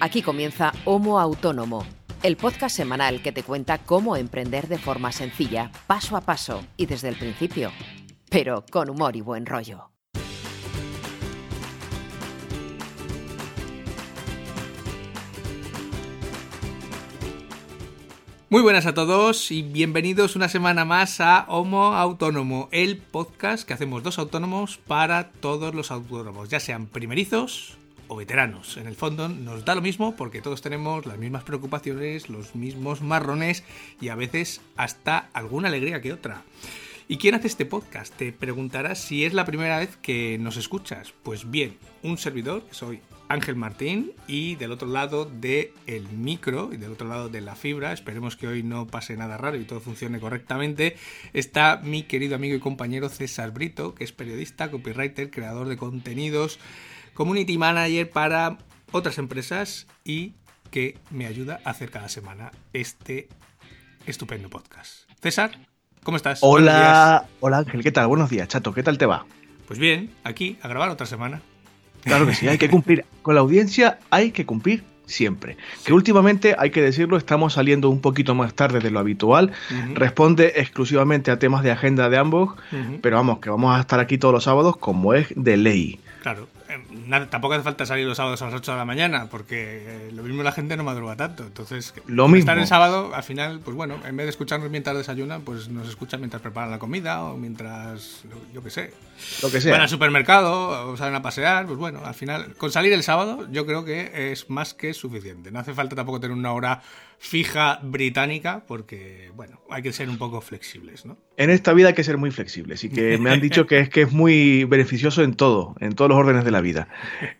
Aquí comienza Homo Autónomo, el podcast semanal que te cuenta cómo emprender de forma sencilla, paso a paso y desde el principio, pero con humor y buen rollo. Muy buenas a todos y bienvenidos una semana más a Homo Autónomo, el podcast que hacemos dos autónomos para todos los autónomos, ya sean primerizos o veteranos. En el fondo nos da lo mismo porque todos tenemos las mismas preocupaciones, los mismos marrones y a veces hasta alguna alegría que otra. ¿Y quién hace este podcast? Te preguntarás si es la primera vez que nos escuchas. Pues bien, un servidor, que soy Ángel Martín, y del otro lado del el micro y del otro lado de la fibra, esperemos que hoy no pase nada raro y todo funcione correctamente, está mi querido amigo y compañero César Brito, que es periodista, copywriter, creador de contenidos, community manager para otras empresas y que me ayuda a hacer cada semana este estupendo podcast. César, ¿cómo estás? Hola, hola Ángel, ¿qué tal? Buenos días, chato, ¿qué tal te va? Pues bien, aquí a grabar otra semana. Claro que sí, hay que cumplir. Con la audiencia hay que cumplir siempre. Que últimamente, hay que decirlo, estamos saliendo un poquito más tarde de lo habitual. Responde exclusivamente a temas de agenda de ambos, pero vamos, que vamos a estar aquí todos los sábados como es de ley. Claro, nada, tampoco hace falta salir los sábados a las 8 de la mañana, porque eh, lo mismo la gente no madruga tanto. Entonces, lo mismo. estar en sábado, al final, pues bueno, en vez de escucharnos mientras desayunan, pues nos escuchan mientras preparan la comida o mientras, yo qué sé, lo que sea. van al supermercado o salen a pasear. Pues bueno, al final, con salir el sábado, yo creo que es más que suficiente. No hace falta tampoco tener una hora fija británica, porque, bueno, hay que ser un poco flexibles, ¿no? En esta vida hay que ser muy flexibles y que me han dicho que es que es muy beneficioso en todo, en todos los órdenes de la vida.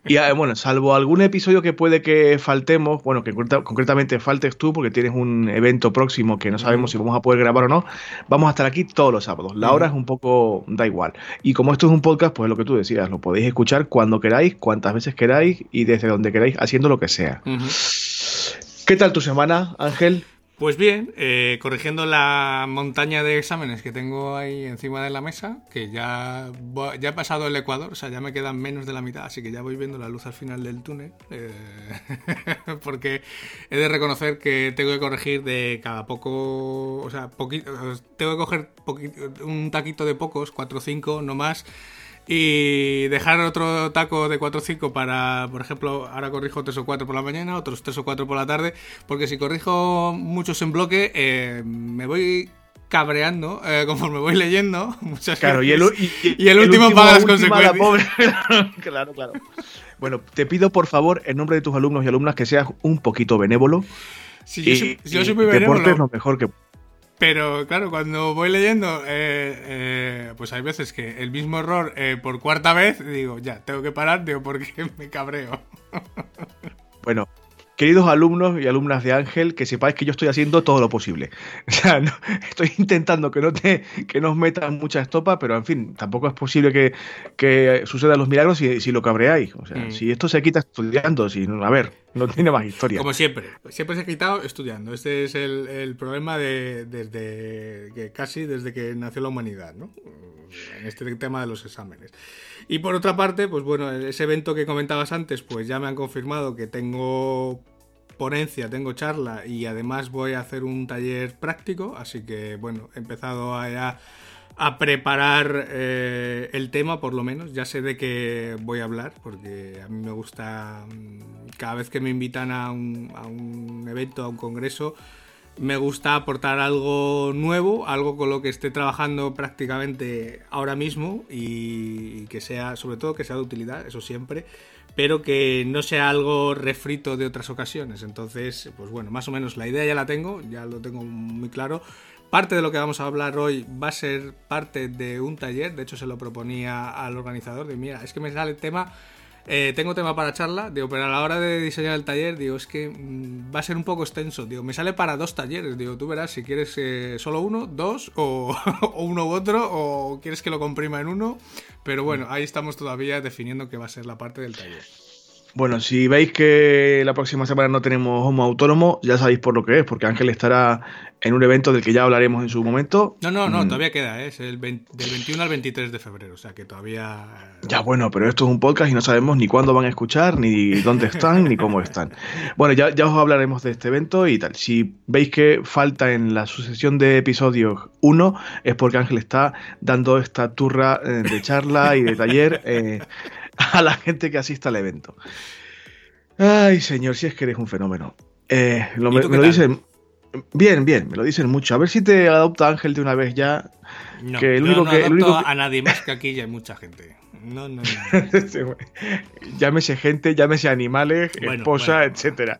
Y ah, bueno, salvo algún episodio que puede que faltemos, bueno, que concretamente faltes tú porque tienes un evento próximo que no sabemos si vamos a poder grabar o no, vamos a estar aquí todos los sábados. La hora es un poco, da igual. Y como esto es un podcast, pues lo que tú decías, lo podéis escuchar cuando queráis, cuantas veces queráis y desde donde queráis, haciendo lo que sea. ¿Qué tal tu semana, Ángel? Pues bien, eh, corrigiendo la montaña de exámenes que tengo ahí encima de la mesa, que ya, ya he pasado el Ecuador, o sea, ya me quedan menos de la mitad, así que ya voy viendo la luz al final del túnel, eh, porque he de reconocer que tengo que corregir de cada poco, o sea, poquito, tengo que coger un taquito de pocos, 4 o 5, no más, y dejar otro taco de 4 o 5 para, por ejemplo, ahora corrijo 3 o 4 por la mañana, otros 3 o 4 por la tarde, porque si corrijo muchos en bloque, eh, me voy cabreando eh, conforme voy leyendo muchas claro, y el, y, el, último, paga las consecuencias. Pobre. claro, claro. Bueno, te pido por favor, en nombre de tus alumnos y alumnas, que seas un poquito benévolo. Sí, yo, soy, yo soy muy benévolo. lo mejor que pero claro, cuando voy leyendo, eh, eh, pues hay veces que el mismo error eh, por cuarta vez, digo, ya, tengo que parar, digo, porque me cabreo. Bueno, queridos alumnos y alumnas de Ángel, que sepáis que yo estoy haciendo todo lo posible. O sea, no, estoy intentando que no te que nos metan mucha estopa, pero en fin, tampoco es posible que, que sucedan los milagros si, si lo cabreáis. O sea, mm. si esto se quita estudiando, si, a ver, no tiene más historia. Como siempre, siempre se ha quitado estudiando. Este es el, el problema de, desde casi desde que nació la humanidad, ¿no? En este tema de los exámenes. Y por otra parte, pues bueno, ese evento que comentabas antes, pues ya me han confirmado que tengo ponencia, tengo charla y además voy a hacer un taller práctico, así que bueno, he empezado a, a preparar eh, el tema por lo menos, ya sé de qué voy a hablar, porque a mí me gusta, mm, cada vez que me invitan a un, a un evento, a un congreso, me gusta aportar algo nuevo, algo con lo que esté trabajando prácticamente ahora mismo y que sea, sobre todo, que sea de utilidad, eso siempre, pero que no sea algo refrito de otras ocasiones. Entonces, pues bueno, más o menos la idea ya la tengo, ya lo tengo muy claro. Parte de lo que vamos a hablar hoy va a ser parte de un taller, de hecho se lo proponía al organizador, de mira, es que me sale el tema eh, tengo tema para charla, digo, pero a la hora de diseñar el taller, digo, es que mm, va a ser un poco extenso, digo, me sale para dos talleres, digo, tú verás si quieres eh, solo uno, dos, o, uno u otro, o quieres que lo comprima en uno, pero bueno, ahí estamos todavía definiendo qué va a ser la parte del taller. Bueno, si veis que la próxima semana no tenemos Homo Autónomo, ya sabéis por lo que es, porque Ángel estará en un evento del que ya hablaremos en su momento. No, no, no, mm. todavía queda, ¿eh? es el del 21 al 23 de febrero, o sea que todavía... Ya, bueno, pero esto es un podcast y no sabemos ni cuándo van a escuchar, ni dónde están, ni cómo están. Bueno, ya, ya os hablaremos de este evento y tal. Si veis que falta en la sucesión de episodios uno, es porque Ángel está dando esta turra eh, de charla y de taller. Eh, a la gente que asista al evento. Ay, señor, si es que eres un fenómeno. Eh, me, lo dicen. Bien, bien, me lo dicen mucho. A ver si te adopta Ángel de una vez ya. No, que el único no que, el único a nadie más que aquí ya hay mucha gente. No, no, no. llámese gente, llámese animales, esposa, etcétera.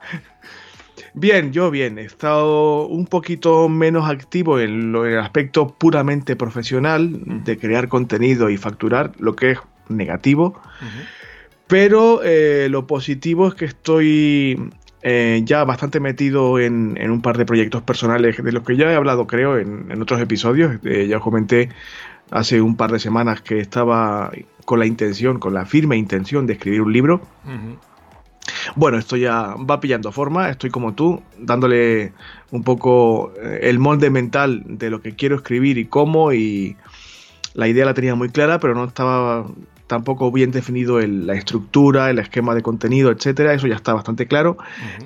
Bien, yo bien, he estado un poquito menos activo en, en, el aspecto puramente profesional de crear contenido y facturar, lo que es negativo. Pero eh, lo positivo es que estoy eh, ya bastante metido en, un par de proyectos personales de los que ya he hablado, creo, en, otros episodios. Eh, ya os comenté hace un par de semanas que estaba con la intención, con la firme intención de escribir un libro. Bueno, esto ya va pillando forma, estoy como tú, dándole un poco el molde mental de lo que quiero escribir y cómo, y la idea la tenía muy clara, pero no estaba tampoco bien definido la estructura, el esquema de contenido, etcétera. Eso ya está bastante claro.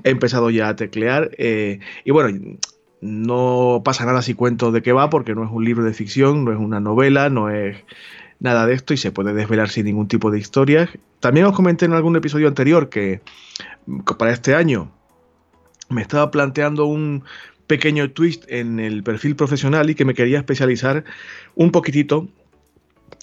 He empezado ya a teclear. Eh, y bueno, no pasa nada si cuento de qué va, porque no es un libro de ficción, no es una novela, no es nada de esto y se puede desvelar sin ningún tipo de historias. También os comenté en algún episodio anterior que para este año me estaba planteando un pequeño twist en el perfil profesional y que me quería especializar un poquitito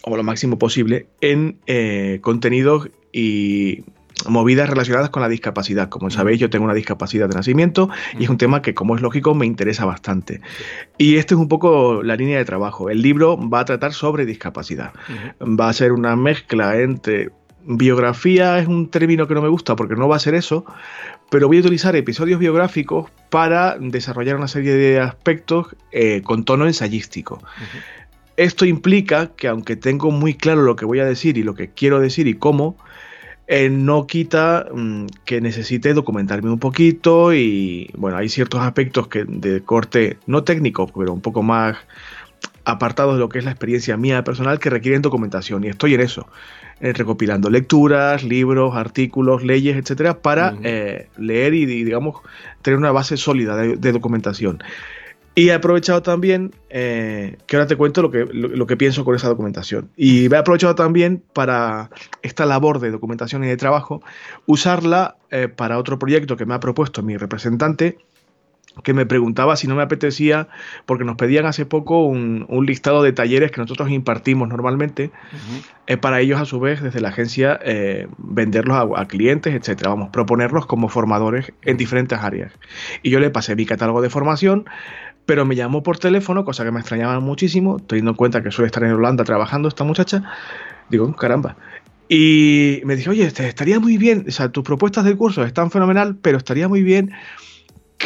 o lo máximo posible, en eh, contenidos y movidas relacionadas con la discapacidad. Como sabéis, yo tengo una discapacidad de nacimiento y es un tema que, como es lógico, me interesa bastante. Y esta es un poco la línea de trabajo. El libro va a tratar sobre discapacidad. Va a ser una mezcla entre biografía, es un término que no me gusta porque no va a ser eso, pero voy a utilizar episodios biográficos para desarrollar una serie de aspectos eh, con tono ensayístico. Esto implica que aunque tengo muy claro lo que voy a decir y lo que quiero decir y cómo, eh, no quita mm, que necesite documentarme un poquito y bueno, hay ciertos aspectos que de corte no técnico, pero un poco más apartados de lo que es la experiencia mía personal que requieren documentación y estoy en eso, eh, recopilando lecturas, libros, artículos, leyes, etcétera, para eh, leer y, digamos tener una base sólida de documentación. Y he aprovechado también, eh, que ahora te cuento lo que, lo, que pienso con esa documentación. Y he aprovechado también para esta labor de documentación y de trabajo, usarla eh, para otro proyecto que me ha propuesto mi representante, que me preguntaba si no me apetecía, porque nos pedían hace poco un, listado de talleres que nosotros impartimos normalmente, eh, para ellos a su vez desde la agencia venderlos a, a, clientes, etcétera, vamos, proponerlos como formadores en diferentes áreas. Y yo le pasé mi catálogo de formación, pero me llamó por teléfono, cosa que me extrañaba muchísimo, teniendo en cuenta que suele estar en Holanda trabajando esta muchacha. Digo, caramba. Y me dijo, oye, estaría muy bien, o sea, tus propuestas de curso están fenomenal, pero estaría muy bien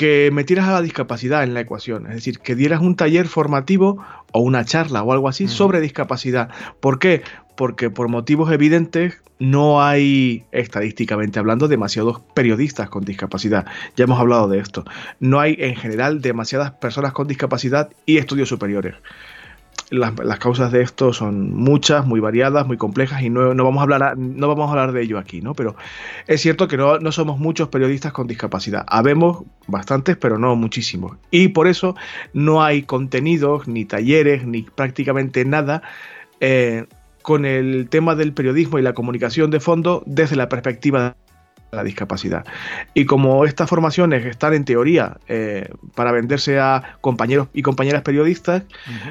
que metieras a la discapacidad en la ecuación, es decir, que dieras un taller formativo o una charla o algo así sobre discapacidad. ¿Por qué? Porque por motivos evidentes no hay, estadísticamente hablando, demasiados periodistas con discapacidad. Ya hemos hablado de esto. No hay en general demasiadas personas con discapacidad y estudios superiores las, causas de esto son muchas, muy variadas, muy complejas y no, vamos, a hablar, no vamos a hablar de ello aquí, ¿no? Pero es cierto que no, no, somos muchos periodistas con discapacidad. Habemos bastantes, pero no muchísimos. Y por eso no hay contenidos, ni talleres, ni prácticamente nada eh, con el tema del periodismo y la comunicación de fondo desde la perspectiva la discapacidad. Y como estas formaciones están en teoría eh, para venderse a compañeros y compañeras periodistas,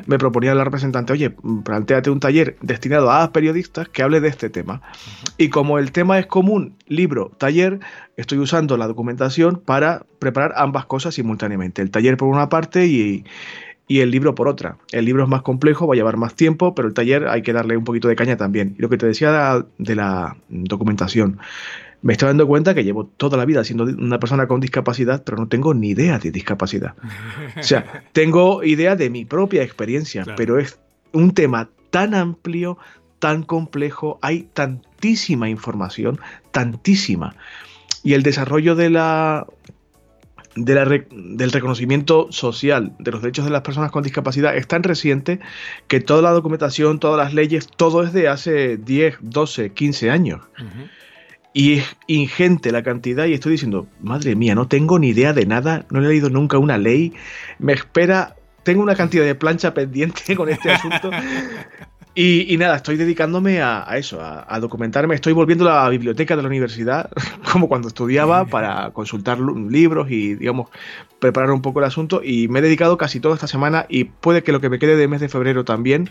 me proponía la representante, oye, planteate un taller destinado a periodistas que hable de este tema. Y como el tema es común, libro, taller, estoy usando la documentación para preparar ambas cosas simultáneamente. El taller por una parte y, y el libro por otra. El libro es más complejo, va a llevar más tiempo, pero el taller hay que darle un poquito de caña también. Y lo que te decía de la documentación me estoy dando cuenta que llevo toda la vida siendo una persona con discapacidad, pero no tengo ni idea de discapacidad. O sea, tengo idea de mi propia experiencia, pero es un tema tan amplio, tan complejo, hay tan tantísima información, tantísima. Y el desarrollo de la, del reconocimiento social de los derechos de las personas con discapacidad es tan reciente que toda la documentación, todas las leyes, todo es de hace 10, 12, 15 años. Y es ingente la cantidad y estoy diciendo, madre mía, no tengo ni idea de nada, no he leído nunca una ley, me espera, tengo una cantidad de plancha pendiente con este asunto y, nada, estoy dedicándome a, eso, a, documentarme. Estoy volviendo a la biblioteca de la universidad, como cuando estudiaba, para consultar libros y, digamos, preparar un poco el asunto. Y me he dedicado casi toda esta semana, y puede que lo que me quede de mes de febrero también,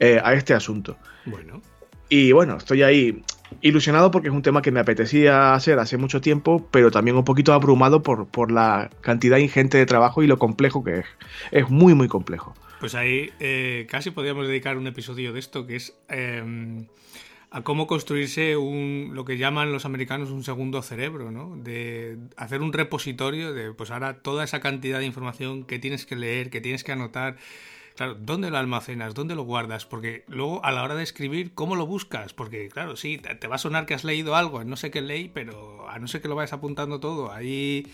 eh, a este asunto. Bueno. Y bueno, estoy ahí ilusionado porque es un tema que me apetecía hacer hace mucho tiempo, pero también un poquito abrumado por, por la cantidad ingente de trabajo y lo complejo que es. Es muy, muy complejo. Pues ahí eh, casi podríamos dedicar un episodio de esto que es em, a cómo construirse un, lo que llaman los americanos un segundo cerebro, ¿no? De hacer un repositorio de, pues ahora toda esa cantidad de información que tienes que leer, que tienes que anotar. Claro, ¿dónde lo almacenas? ¿Dónde lo guardas? Porque luego a la hora de escribir, ¿cómo lo buscas? Porque claro, sí, te va a sonar que has leído algo, no sé qué leí, pero a no ser que lo vayas apuntando todo, ahí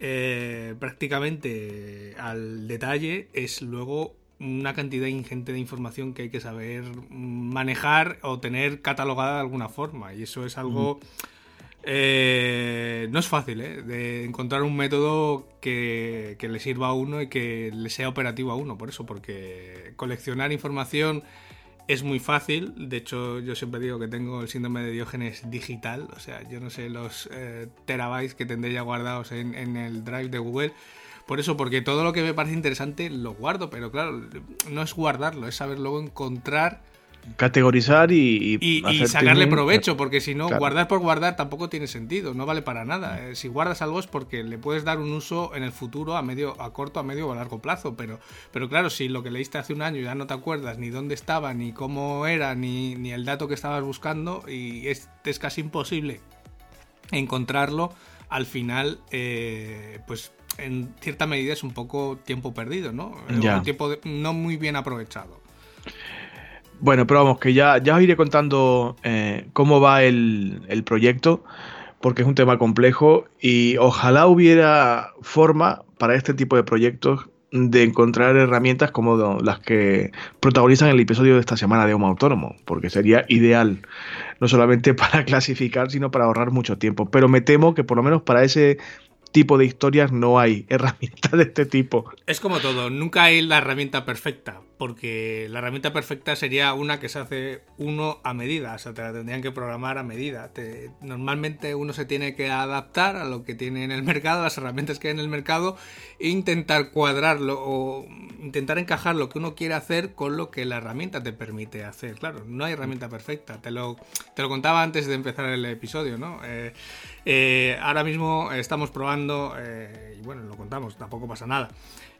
eh, prácticamente al detalle es luego una cantidad ingente de información que hay que saber manejar o tener catalogada de alguna forma. Y eso es algo... Eh, no es fácil, ¿eh? De encontrar un método que, le sirva a uno y que le sea operativo a uno. Por eso, porque coleccionar información es muy fácil. De hecho, yo siempre digo que tengo el síndrome de Diógenes digital. O sea, yo no sé los eh, terabytes que tendré ya guardados en, en el drive de Google por eso, porque todo lo que me parece interesante lo guardo, pero claro, no es guardarlo, es saber luego encontrar categorizar y, y, sacarle provecho, porque si no, guardar por guardar tampoco tiene sentido, no vale para nada. Eh, si guardas algo es porque le puedes dar un uso en el futuro a medio, a corto, a medio o a largo plazo, pero, pero claro, si lo que leíste hace un año ya no te acuerdas ni dónde estaba, ni cómo era, ni, ni el dato que estabas buscando, y es, es casi imposible encontrarlo, al final, eh, pues en cierta medida es un poco tiempo perdido, ¿no? Un tiempo no muy bien aprovechado. Bueno, pero vamos, que ya, ya os iré contando eh, cómo va el, el, proyecto, porque es un tema complejo y ojalá hubiera forma para este tipo de proyectos de encontrar herramientas como las que protagonizan el episodio de esta semana de Homo Autónomo, porque sería ideal no solamente para clasificar, sino para ahorrar mucho tiempo. Pero me temo que por lo menos para ese tipo de historias no hay herramientas de este tipo. Es como todo, nunca hay la herramienta perfecta, porque la herramienta perfecta sería una que se hace uno a medida, o sea, te la tendrían que programar a medida. normalmente uno se tiene que adaptar a lo que tiene en el mercado, a las herramientas que hay en el mercado, e intentar cuadrarlo o intentar encajar lo que uno quiere hacer con lo que la herramienta te permite hacer. Claro, no hay herramienta perfecta, te lo, te lo contaba antes de empezar el episodio, ¿no? Eh, eh, ahora mismo estamos probando, eh, y bueno, lo contamos, tampoco pasa nada.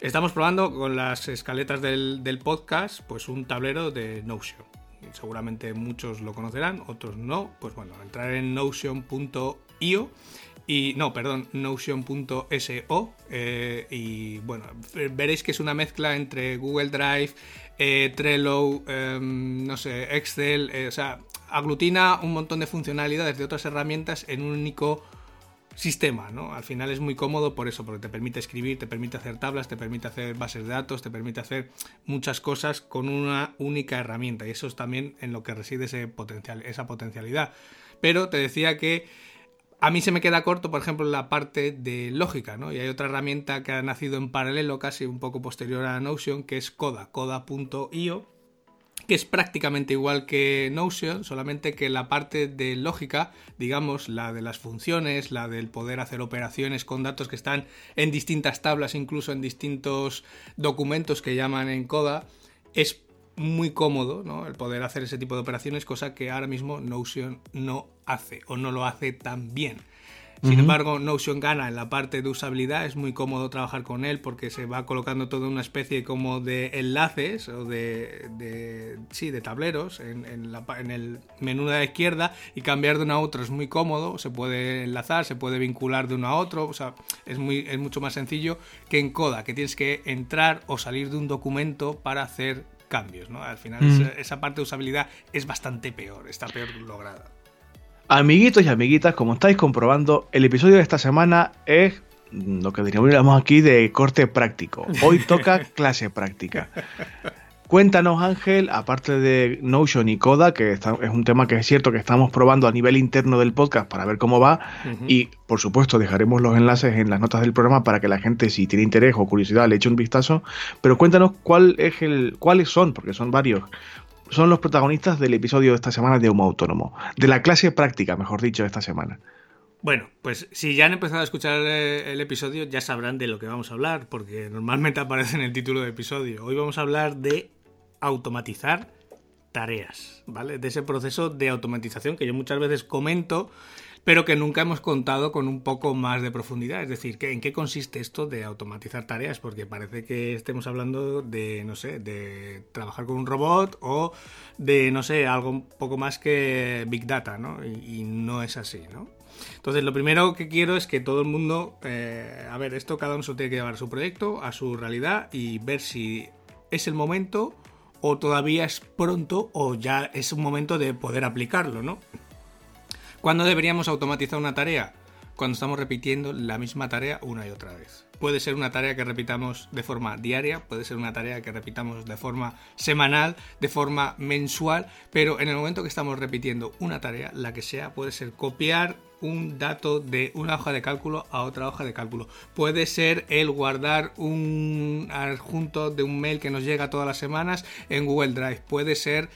Estamos probando con las escaletas del, podcast, pues un tablero de Notion. Seguramente muchos lo conocerán, otros no. Pues bueno, entrar en notion.io y no, perdón, notion.so eh, y bueno, veréis que es una mezcla entre Google Drive, Trello, em, no sé, Excel, o sea, aglutina un montón de funcionalidades de otras herramientas en un único sistema, ¿no? Al final es muy cómodo por eso, porque te permite escribir, te permite hacer tablas, te permite hacer bases de datos, te permite hacer muchas cosas con una única herramienta y eso es también en lo que reside ese potencial, esa potencialidad. Pero te decía que a mí se me queda corto, por ejemplo, la parte de lógica, ¿no? Y hay otra herramienta que ha nacido en paralelo, casi un poco posterior a Notion, que es Coda, coda.io, que es prácticamente igual que Notion, solamente que la parte de lógica, digamos, la de las funciones, la del poder hacer operaciones con datos que están en distintas tablas, incluso en distintos documentos que llaman en Coda, es muy cómodo, ¿no? El poder hacer ese tipo de operaciones, cosa que ahora mismo Notion no hace o no lo hace tan bien. Sin embargo, Notion gana en la parte de usabilidad, es muy cómodo trabajar con él porque se va colocando toda una especie como de enlaces o de, sí, de tableros en, el menú de la izquierda y cambiar de uno a otro es muy cómodo, se puede enlazar, se puede vincular de uno a otro, o sea, es, muy, es mucho más sencillo que en Coda, que tienes que entrar o salir de un documento para hacer cambios, ¿no? Al final esa, esa parte de usabilidad es bastante peor, está peor lograda. Amiguitos y amiguitas, como estáis comprobando, el episodio de esta semana es lo que diríamos aquí de corte práctico. Hoy toca clase práctica. Cuéntanos, Ángel, aparte de Notion y Coda, que es un tema que es cierto que estamos probando a nivel interno del podcast para ver cómo va, y por supuesto dejaremos los enlaces en las notas del programa para que la gente, si tiene interés o curiosidad, le eche un vistazo. Pero cuéntanos cuál es el, cuáles son, porque son varios, son los protagonistas del episodio de esta semana de Humo Autónomo, de la clase práctica, mejor dicho, de esta semana. Bueno, pues si ya han empezado a escuchar eh, el episodio, ya sabrán de lo que vamos a hablar, porque normalmente aparece en el título del episodio. Hoy vamos a hablar de automatizar tareas, ¿vale? De ese proceso de automatización que yo muchas veces comento, pero que nunca hemos contado con un poco más de profundidad. Es decir, ¿en qué consiste esto de automatizar tareas? Porque parece que estemos hablando de, no sé, de trabajar con un robot o de, no sé, algo un poco más que Big Data, ¿no? Y, no es así, ¿no? Entonces, lo primero que quiero es que todo el mundo, eh, a ver, esto cada uno se tiene que llevar a su proyecto, a su realidad y ver si es el momento o todavía es pronto o ya es un momento de poder aplicarlo, ¿no? ¿Cuándo deberíamos automatizar una tarea? Cuando estamos repitiendo la misma tarea una y otra vez. Puede ser una tarea que repitamos de forma diaria, puede ser una tarea que repitamos de forma semanal, de forma mensual, pero en el momento que estamos repitiendo una tarea, la que sea, puede ser copiar un dato de una hoja de cálculo a otra hoja de cálculo. Puede ser el guardar un adjunto de un mail que nos llega todas las semanas en Google Drive. Puede ser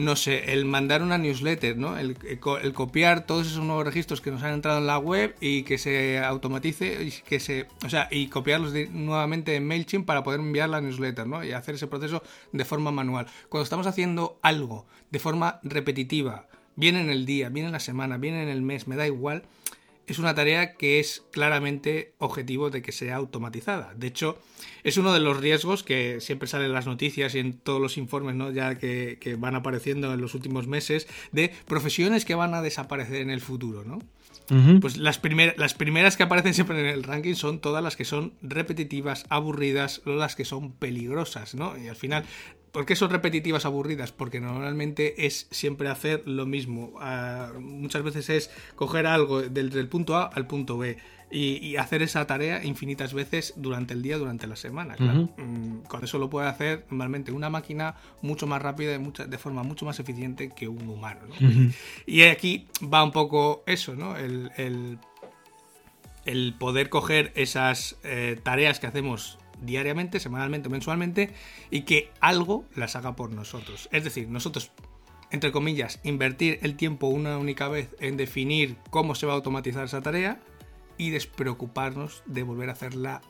no sé, el mandar una newsletter, ¿no? El, copiar todos esos nuevos registros que nos han entrado en la web y que se automatice y que se, o sea, y copiarlos nuevamente en Mailchimp para poder enviar la newsletter, ¿no? Y hacer ese proceso de forma manual. Cuando estamos haciendo algo de forma repetitiva, viene en el día, viene en la semana, viene en el mes, me da igual, es una tarea que es claramente objetivo de que sea automatizada. De hecho, es uno de los riesgos que siempre sale en las noticias y en todos los informes ¿no? ya que, van apareciendo en los últimos meses de profesiones que van a desaparecer en el futuro. ¿no? Pues las, las primeras que aparecen siempre en el ranking son todas las que son repetitivas, aburridas, o las que son peligrosas, ¿no? Y al final ¿Por qué son repetitivas aburridas? Porque normalmente es siempre hacer lo mismo. Ah, muchas veces es coger algo del, del, punto A al punto B y, hacer esa tarea infinitas veces durante el día, durante la semana. Mm, con eso lo puede hacer normalmente una máquina mucho más rápida y de forma mucho más eficiente que un humano. Y aquí va un poco eso, ¿no? El, el, poder coger esas eh, tareas que hacemos diariamente, semanalmente o mensualmente y que algo las haga por nosotros. Es decir, nosotros, entre comillas, invertir el tiempo una única vez en definir cómo se va a automatizar esa tarea y despreocuparnos de volver a hacerla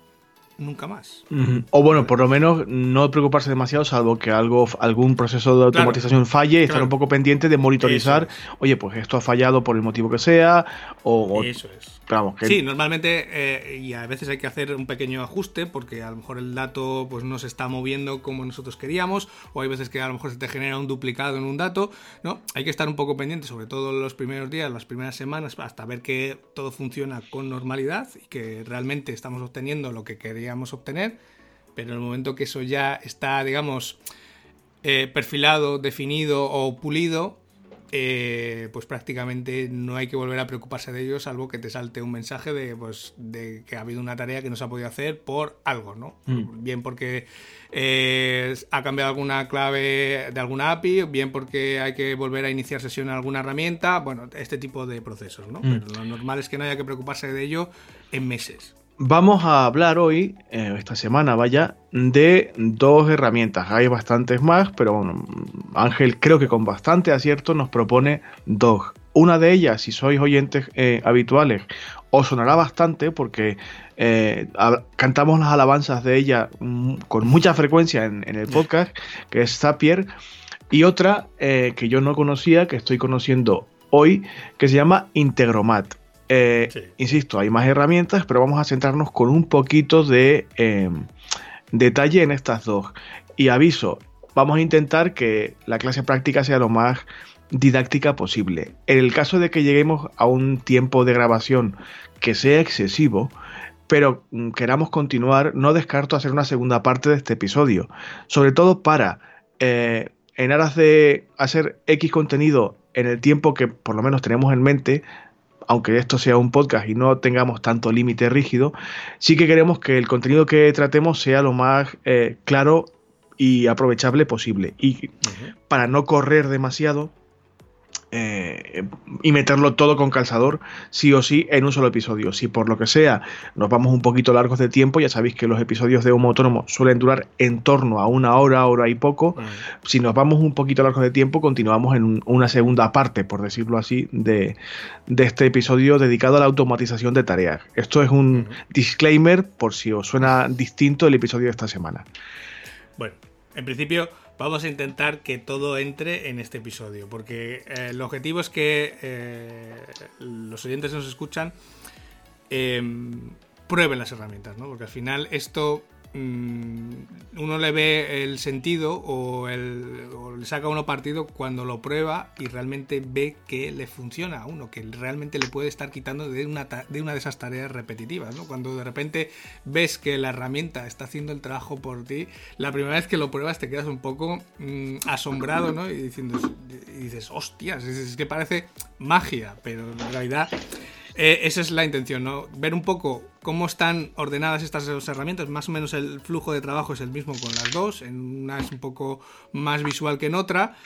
nunca más. O bueno, por lo menos no preocuparse demasiado, salvo que algo, algún proceso de automatización falle y estar un poco pendiente de monitorizar, oye, pues esto ha fallado por el motivo que sea, o, Eso es. Sí, normalmente eh, y a veces hay que hacer un pequeño ajuste porque a lo mejor el dato pues no se está moviendo como nosotros queríamos o hay veces que a lo mejor se te genera un duplicado en un dato, ¿no? Hay que estar un poco pendiente, sobre todo los primeros días, las primeras semanas, hasta ver que todo funciona con normalidad y que realmente estamos obteniendo lo que queríamos obtener, pero en el momento que eso ya está, digamos, eh, perfilado, definido o pulido, eh, pues prácticamente no hay que volver a preocuparse de ello, salvo que te salte un mensaje de, pues, de que ha habido una tarea que no se ha podido hacer por algo, ¿no? Mm. Bien porque eh, ha cambiado alguna clave de alguna API, bien porque hay que volver a iniciar sesión en alguna herramienta, bueno, este tipo de procesos, ¿no? Mm. Pero lo normal es que no haya que preocuparse de ello en meses. Vamos a hablar hoy, eh, esta semana vaya, de dos herramientas. Hay bastantes más, pero bueno, Ángel creo que con bastante acierto nos propone dos. Una de ellas, si sois oyentes eh, habituales, os sonará bastante porque eh, cantamos las alabanzas de ella mm, con mucha frecuencia en, en, el podcast, que es Zapier. Y otra que yo no conocía, que estoy conociendo hoy, que se llama Integromat. Eh, insisto, hay más herramientas, pero vamos a centrarnos con un poquito de em, detalle en estas dos. Y aviso, vamos a intentar que la clase práctica sea lo más didáctica posible. En el caso de que lleguemos a un tiempo de grabación que sea excesivo, pero mm, queramos continuar, no descarto hacer una segunda parte de este episodio, sobre todo para, eh, en aras de hacer X contenido en el tiempo que por lo menos tenemos en mente, aunque esto sea un podcast y no tengamos tanto límite rígido, sí que queremos que el contenido que tratemos sea lo más eh, claro y aprovechable posible. Y para no correr demasiado, eh, y meterlo todo con calzador, sí o sí, en un solo episodio. Si por lo que sea nos vamos un poquito largos de tiempo, ya sabéis que los episodios de Homo Autónomo suelen durar en torno a una hora, hora y poco. Si nos vamos un poquito largos de tiempo, continuamos en una segunda parte, por decirlo así, de, este episodio dedicado a la automatización de tareas. Esto es un disclaimer por si os suena distinto el episodio de esta semana. Bueno, en principio vamos a intentar que todo entre en este episodio, porque eh, el objetivo es que eh, los oyentes que nos escuchan em, prueben las herramientas, ¿no? Porque al final esto uno le ve el sentido o, le saca uno partido cuando lo prueba y realmente ve que le funciona a uno, que realmente le puede estar quitando de una de, esas tareas repetitivas. Cuando de repente ves que la herramienta está haciendo el trabajo por ti, la primera vez que lo pruebas te quedas un poco mm, asombrado ¿no? y, diciendo, y dices, hostias, es que parece magia, pero en realidad eh, esa es la intención, ¿no? Ver un poco cómo están ordenadas estas dos herramientas. Más o menos el flujo de trabajo es el mismo con las dos. En una es un poco más visual que en otra.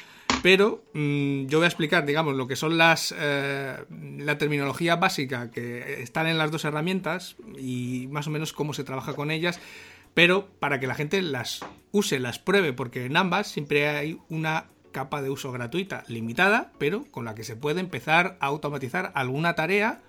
Pero mm, yo voy a explicar, digamos, lo que son las eh, la terminología básica que están en las dos herramientas y más o menos cómo se trabaja con ellas. Pero para que la gente las use, las pruebe, porque en ambas siempre hay una capa de uso gratuita limitada, pero con la que se puede empezar a automatizar alguna tarea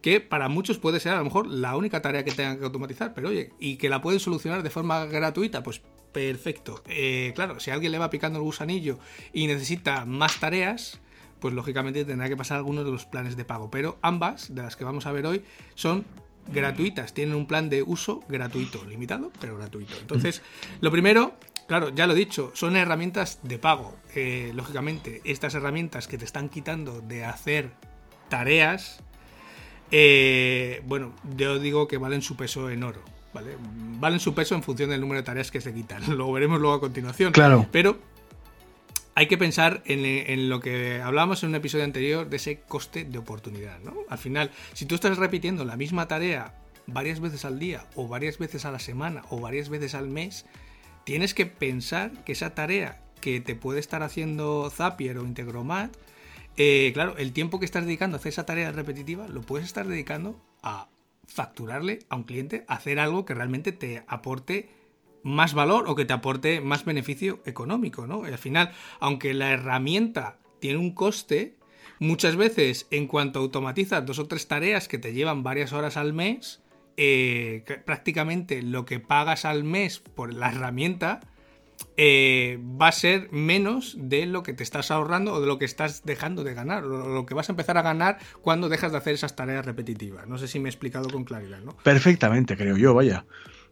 que para muchos puede ser a lo mejor la única tarea que tengan que automatizar, pero oye, y que la pueden solucionar de forma gratuita, pues perfecto. Eh, claro, si a alguien le va picando el gusanillo y necesita más tareas, pues lógicamente tendrá que pasar algunos de los planes de pago. Pero ambas, de las que vamos a ver hoy, son gratuitas, tienen un plan de uso gratuito, limitado, pero gratuito. Entonces, lo primero, claro, ya lo he dicho, son herramientas de pago. Eh, lógicamente, estas herramientas que te están quitando de hacer tareas, eh, bueno, yo digo que valen su peso en oro. ¿vale? Valen su peso en función del número de tareas que se quitan. Lo veremos luego a continuación. Claro. Pero hay que pensar en, lo que hablábamos en un episodio anterior de ese coste de oportunidad. ¿no? Al final, si tú estás repitiendo la misma tarea varias veces al día, o varias veces a la semana, o varias veces al mes, tienes que pensar que esa tarea que te puede estar haciendo Zapier o Integromat eh, claro, el tiempo que estás dedicando a hacer esa tarea repetitiva lo puedes estar dedicando a facturarle a un cliente, hacer algo que realmente te aporte más valor o que te aporte más beneficio económico, ¿no? al final, aunque la herramienta tiene un coste, muchas veces en cuanto automatizas dos o tres tareas que te llevan varias horas al mes, eh, prácticamente lo que pagas al mes por la herramienta eh, va a ser menos de lo que te estás ahorrando o de lo que estás dejando de ganar, o lo que vas a empezar a ganar cuando dejas de hacer esas tareas repetitivas. No sé si me he explicado con claridad, ¿no? Perfectamente, creo yo, vaya.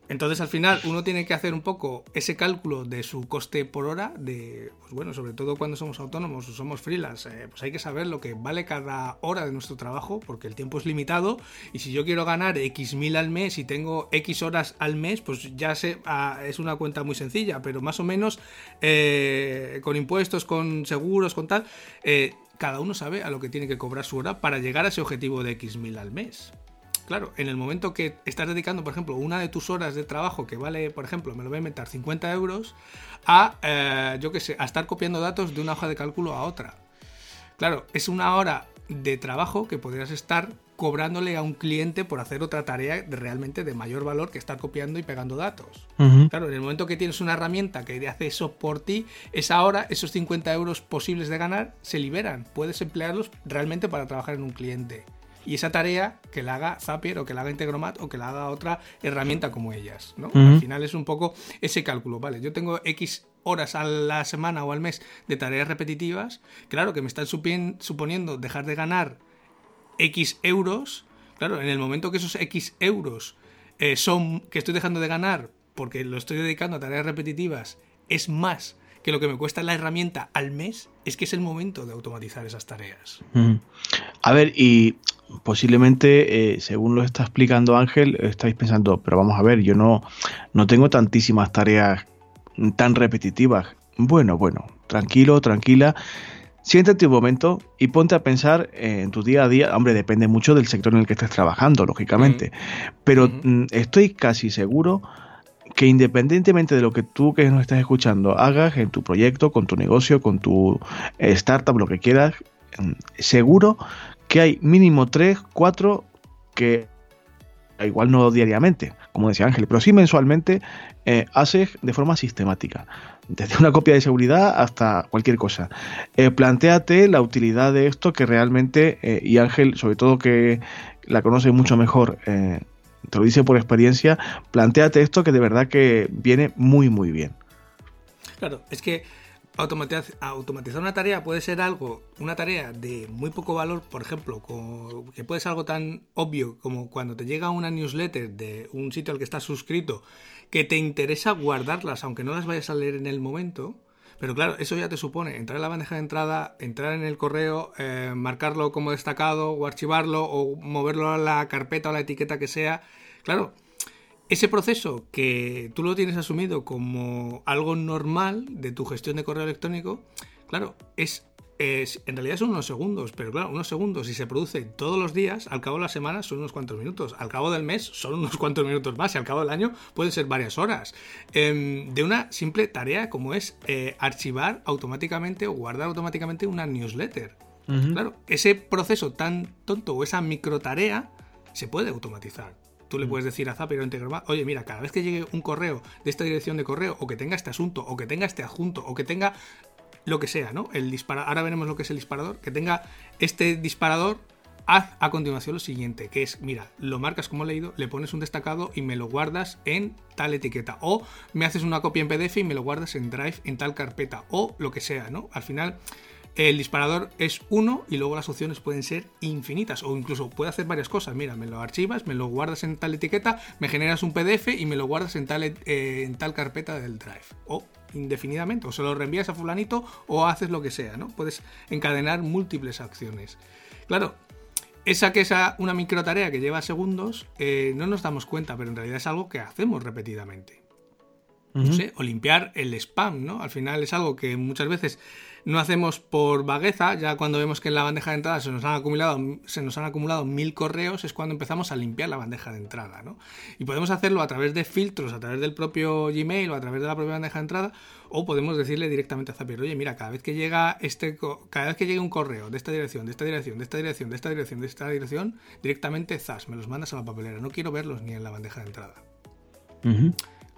Entonces al final uno tiene que hacer un poco ese cálculo de su coste por hora, de, pues bueno, sobre todo cuando somos autónomos o somos freelance, eh, pues hay que saber lo que vale cada hora de nuestro trabajo, porque el tiempo es limitado y si yo quiero ganar X mil al mes y tengo X horas al mes, pues ya sé, ah, es una cuenta muy sencilla, pero más o menos eh, con impuestos, con seguros, con tal, eh, cada uno sabe a lo que tiene que cobrar su hora para llegar a ese objetivo de X mil al mes. Claro, en el momento que estás dedicando, por ejemplo, una de tus horas de trabajo que vale, por ejemplo, me lo voy a inventar, 50 euros, a, eh, yo qué sé, a estar copiando datos de una hoja de cálculo a otra. Claro, es una hora de trabajo que podrías estar cobrándole a un cliente por hacer otra tarea realmente de mayor valor que estar copiando y pegando datos. Claro, en el momento que tienes una herramienta que hace eso por ti, esa hora, esos 50 euros posibles de ganar, se liberan. Puedes emplearlos realmente para trabajar en un cliente y esa tarea que la haga Zapier o que la haga Integromat o que la haga otra herramienta como ellas, ¿no? Al final es un poco ese cálculo, ¿vale? Yo tengo X horas a la semana o al mes de tareas repetitivas, claro que me están suponiendo dejar de ganar X euros, claro, en el momento que esos X euros eh, son que estoy dejando de ganar porque lo estoy dedicando a tareas repetitivas, es más que lo que me cuesta la herramienta al mes, es que es el momento de automatizar esas tareas. A ver, y posiblemente, eh, según lo está explicando Ángel, estáis pensando, pero vamos a ver, yo no, no tengo tantísimas tareas tan repetitivas. Bueno, bueno, tranquilo, tranquila. siéntate un momento y ponte a pensar en tu día a día. Hombre, depende mucho del sector en el que estés trabajando, lógicamente. Pero mm, estoy casi seguro que independientemente de lo que tú que nos estás escuchando hagas en tu proyecto, con tu negocio, con tu eh, startup, lo que quieras, mm, seguro que hay mínimo tres, cuatro que igual no diariamente, como decía Ángel, pero sí mensualmente eh, haces de forma sistemática. Desde una copia de seguridad hasta cualquier cosa. Eh, plantéate la utilidad de esto que realmente, y Ángel, sobre todo que la conoce mucho mejor, te lo dice por experiencia, plantéate esto que de verdad que viene muy, muy bien. Claro, es que automatizar una tarea puede ser algo, una tarea de muy poco valor, por ejemplo, que puede ser algo tan obvio como cuando te llega una newsletter de un sitio al que estás suscrito, que te interesa guardarlas, aunque no las vayas a leer en el momento. Pero claro, eso ya te supone entrar en la bandeja de entrada, entrar en el correo, eh, marcarlo como destacado o archivarlo o moverlo a la carpeta o la etiqueta que sea. Claro, ese proceso que tú lo tienes asumido como algo normal de tu gestión de correo electrónico, claro, es, en realidad son unos segundos, pero claro, unos segundos, si se produce todos los días, al cabo de la semana son unos cuantos minutos, al cabo del mes son unos cuantos minutos más, y al cabo del año pueden ser varias horas, em, de una simple tarea como es eh, archivar automáticamente o guardar automáticamente una newsletter. Claro, ese proceso tan tonto o esa micro tarea se puede automatizar. Tú le mm. puedes decir a Zapier o Integromat, oye, mira, cada vez que llegue un correo de esta dirección de correo, o que tenga este asunto, o que tenga este adjunto, o que tenga lo que sea, ¿no? El disparador, ahora veremos lo que es el disparador, que tenga este disparador, haz a continuación lo siguiente, que es, mira, lo marcas como leído, le pones un destacado y me lo guardas en tal etiqueta, o me haces una copia en PDF y me lo guardas en Drive en tal carpeta, o lo que sea, ¿no? Al final el disparador es uno y luego las opciones pueden ser infinitas o incluso puede hacer varias cosas. Mira, me lo archivas, me lo guardas en tal etiqueta, me generas un PDF y me lo guardas en tal, eh, en tal carpeta del Drive. O indefinidamente, o se lo reenvías a fulanito o haces lo que sea, ¿no? Puedes encadenar múltiples acciones. Claro, esa que es una micro tarea que lleva segundos, eh, no nos damos cuenta, pero en realidad es algo que hacemos repetidamente. No sé, o limpiar el spam, ¿no? Al final es algo que muchas veces no hacemos por vagueza, ya cuando vemos que en la bandeja de entrada se nos han acumulado, se nos han acumulado mil correos, es cuando empezamos a limpiar la bandeja de entrada, ¿no? Y podemos hacerlo a través de filtros, a través del propio Gmail o a través de la propia bandeja de entrada, o podemos decirle directamente a Zapier, oye, mira, cada vez que llega este, cada vez que llegue un correo de esta dirección, de esta dirección, de esta dirección, de esta dirección, de esta dirección, directamente zas, me los mandas a la papelera, no quiero verlos ni en la bandeja de entrada.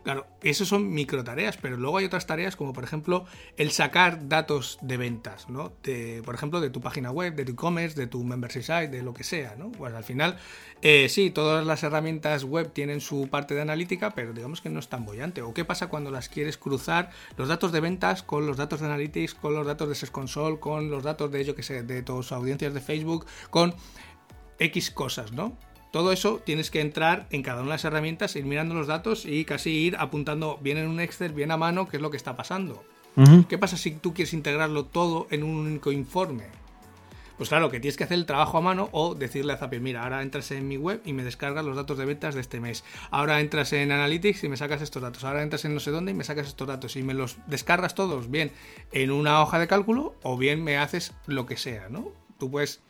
Claro, esos son micro tareas, pero luego hay otras tareas como por ejemplo el sacar datos de ventas, ¿no? De, por ejemplo, de tu página web, de tu e-commerce, de tu membership site, de lo que sea, ¿no? Pues al final, eh, sí, todas las herramientas web tienen su parte de analítica, pero digamos que no es tan bollante. ¿O qué pasa cuando las quieres cruzar los datos de ventas con los datos de analytics, con los datos de Search Console, con los datos de, yo que sé, de tus audiencias de Facebook, con X cosas, ¿no? Todo eso tienes que entrar en cada una de las herramientas, ir mirando los datos y casi ir apuntando bien en un Excel, bien a mano, qué es lo que está pasando. ¿Qué pasa si tú quieres integrarlo todo en un único informe? Pues claro, que tienes que hacer el trabajo a mano o decirle a Zapier, mira, ahora entras en mi web y me descargas los datos de ventas de este mes. Ahora entras en Analytics y me sacas estos datos. Ahora entras en no sé dónde y me sacas estos datos. Y me los descargas todos, bien en una hoja de cálculo o bien me haces lo que sea, ¿no? Tú puedes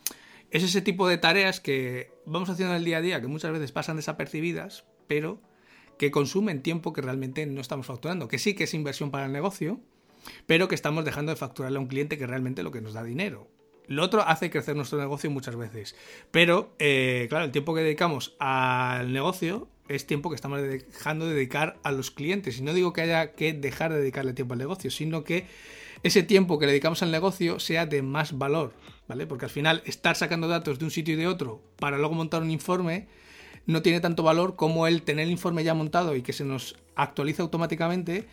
es ese tipo de tareas que vamos haciendo en el día a día, que muchas veces pasan desapercibidas, pero que consumen tiempo que realmente no estamos facturando, que sí que es inversión para el negocio, pero que estamos dejando de facturarle a un cliente que realmente lo que nos da dinero. Lo otro hace crecer nuestro negocio muchas veces, pero eh, claro, el tiempo que dedicamos al negocio es tiempo que estamos dejando de dedicar a los clientes. Y no digo que haya que dejar de dedicarle tiempo al negocio, sino que ese tiempo que le dedicamos al negocio sea de más valor. ¿Vale? Porque al final estar sacando datos de un sitio y de otro para luego montar un informe no tiene tanto valor como el tener el informe ya montado y que se nos actualiza automáticamente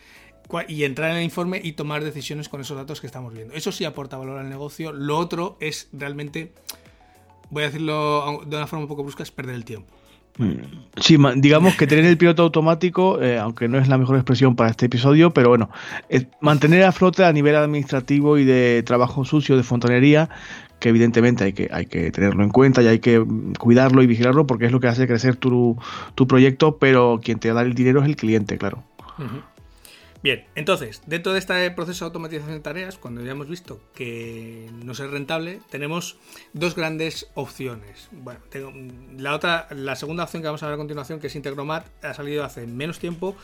y entrar en el informe y tomar decisiones con esos datos que estamos viendo. Eso sí aporta valor al negocio. Lo otro es realmente, voy a decirlo de una forma un poco brusca, es perder el tiempo. Sí, digamos que tener el piloto automático, eh, aunque no es la mejor expresión para este episodio, pero bueno, mantener a flote a nivel administrativo y de trabajo sucio, de fontanería, que evidentemente hay que, hay que tenerlo en cuenta y hay que cuidarlo y vigilarlo porque es lo que hace crecer tu, proyecto, pero quien te da el dinero es el cliente, claro. Bien, entonces, dentro de este proceso de automatización de tareas, cuando ya hemos visto que no es rentable, tenemos dos grandes opciones. Bueno, tengo, la otra, la segunda opción que vamos a ver a continuación, que es Integromat, ha salido hace menos tiempo,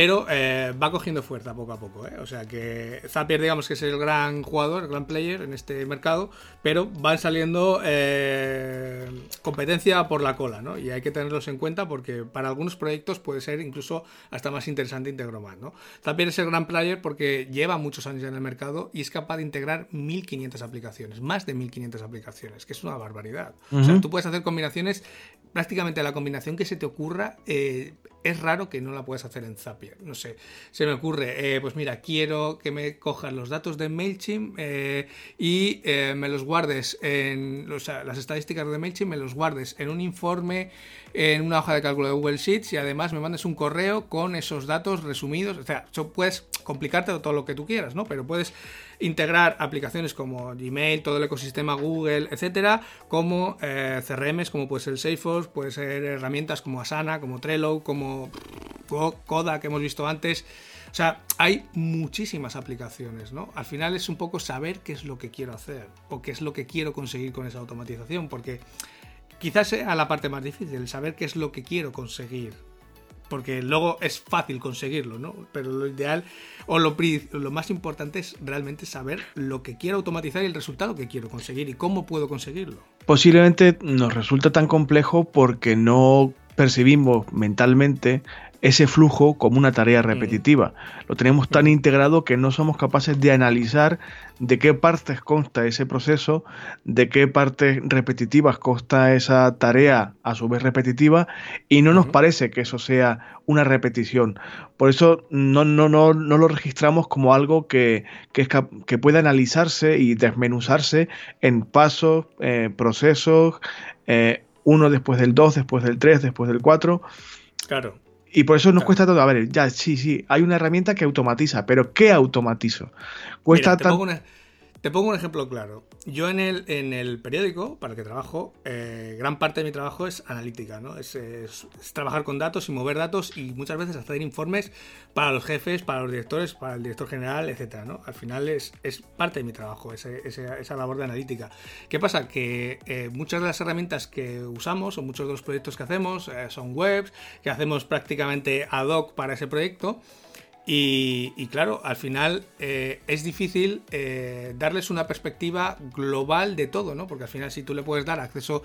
pero eh, va cogiendo fuerza poco a poco. ¿eh? O sea que Zapier, digamos que es el gran jugador, el gran player en este mercado, pero van saliendo eh, competencia por la cola, ¿no? Y hay que tenerlos en cuenta porque para algunos proyectos puede ser incluso hasta más interesante Integromat, ¿no? Zapier es el gran player porque lleva muchos años en el mercado y es capaz de integrar 1500 aplicaciones, más de 1500 aplicaciones, que es una barbaridad. O sea, tú puedes hacer combinaciones, prácticamente la combinación que se te ocurra, eh, es raro que no la puedas hacer en Zapier. No sé, se me ocurre, eh, pues mira, quiero que me cojas los datos de MailChimp eh, y me los guardes en, o sea, las estadísticas de MailChimp, me los guardes en un informe, en una hoja de cálculo de Google Sheets y además me mandes un correo con esos datos resumidos. O sea, puedes complicarte todo lo que tú quieras, ¿no? Pero puedes integrar aplicaciones como Gmail, todo el ecosistema Google, etcétera, como eh, CRMs, como puede ser Salesforce, puede ser herramientas como Asana, como Trello, como Coda que hemos visto antes. O sea, hay muchísimas aplicaciones, ¿no? Al final es un poco saber qué es lo que quiero hacer o qué es lo que quiero conseguir con esa automatización, porque quizás sea la parte más difícil, saber qué es lo que quiero conseguir porque luego es fácil conseguirlo, ¿no? Pero lo ideal o lo, más importante es realmente saber lo que quiero automatizar y el resultado que quiero conseguir y cómo puedo conseguirlo. Posiblemente nos resulta tan complejo porque no percibimos mentalmente ese flujo como una tarea repetitiva. Lo tenemos tan integrado que no somos capaces de analizar de qué partes consta ese proceso, de qué partes repetitivas consta esa tarea a su vez repetitiva y no nos parece que eso sea una repetición. Por eso no, no, no, no lo registramos como algo que, que, que pueda analizarse y desmenuzarse en pasos, eh, procesos, eh, uno después del dos, después del tres, después del cuatro. Claro. Y por eso nos cuesta todo. A ver, ya, sí, sí, hay una herramienta que automatiza, pero ¿qué automatizo? Cuesta Mira, te pongo un ejemplo claro. Yo en el, en el periódico para el que trabajo, eh, gran parte de mi trabajo es analítica, ¿no? Es, trabajar con datos y mover datos y muchas veces hacer informes para los jefes, para los directores, para el director general, etcétera, ¿no? Al final es, es parte de mi trabajo, esa labor de analítica. ¿Qué pasa? Que eh, muchas de las herramientas que usamos o muchos de los proyectos que hacemos eh, son webs, que hacemos prácticamente ad hoc para ese proyecto y, claro, al final eh, es difícil eh, darles una perspectiva global de todo, ¿no? Porque al final si tú le puedes dar acceso,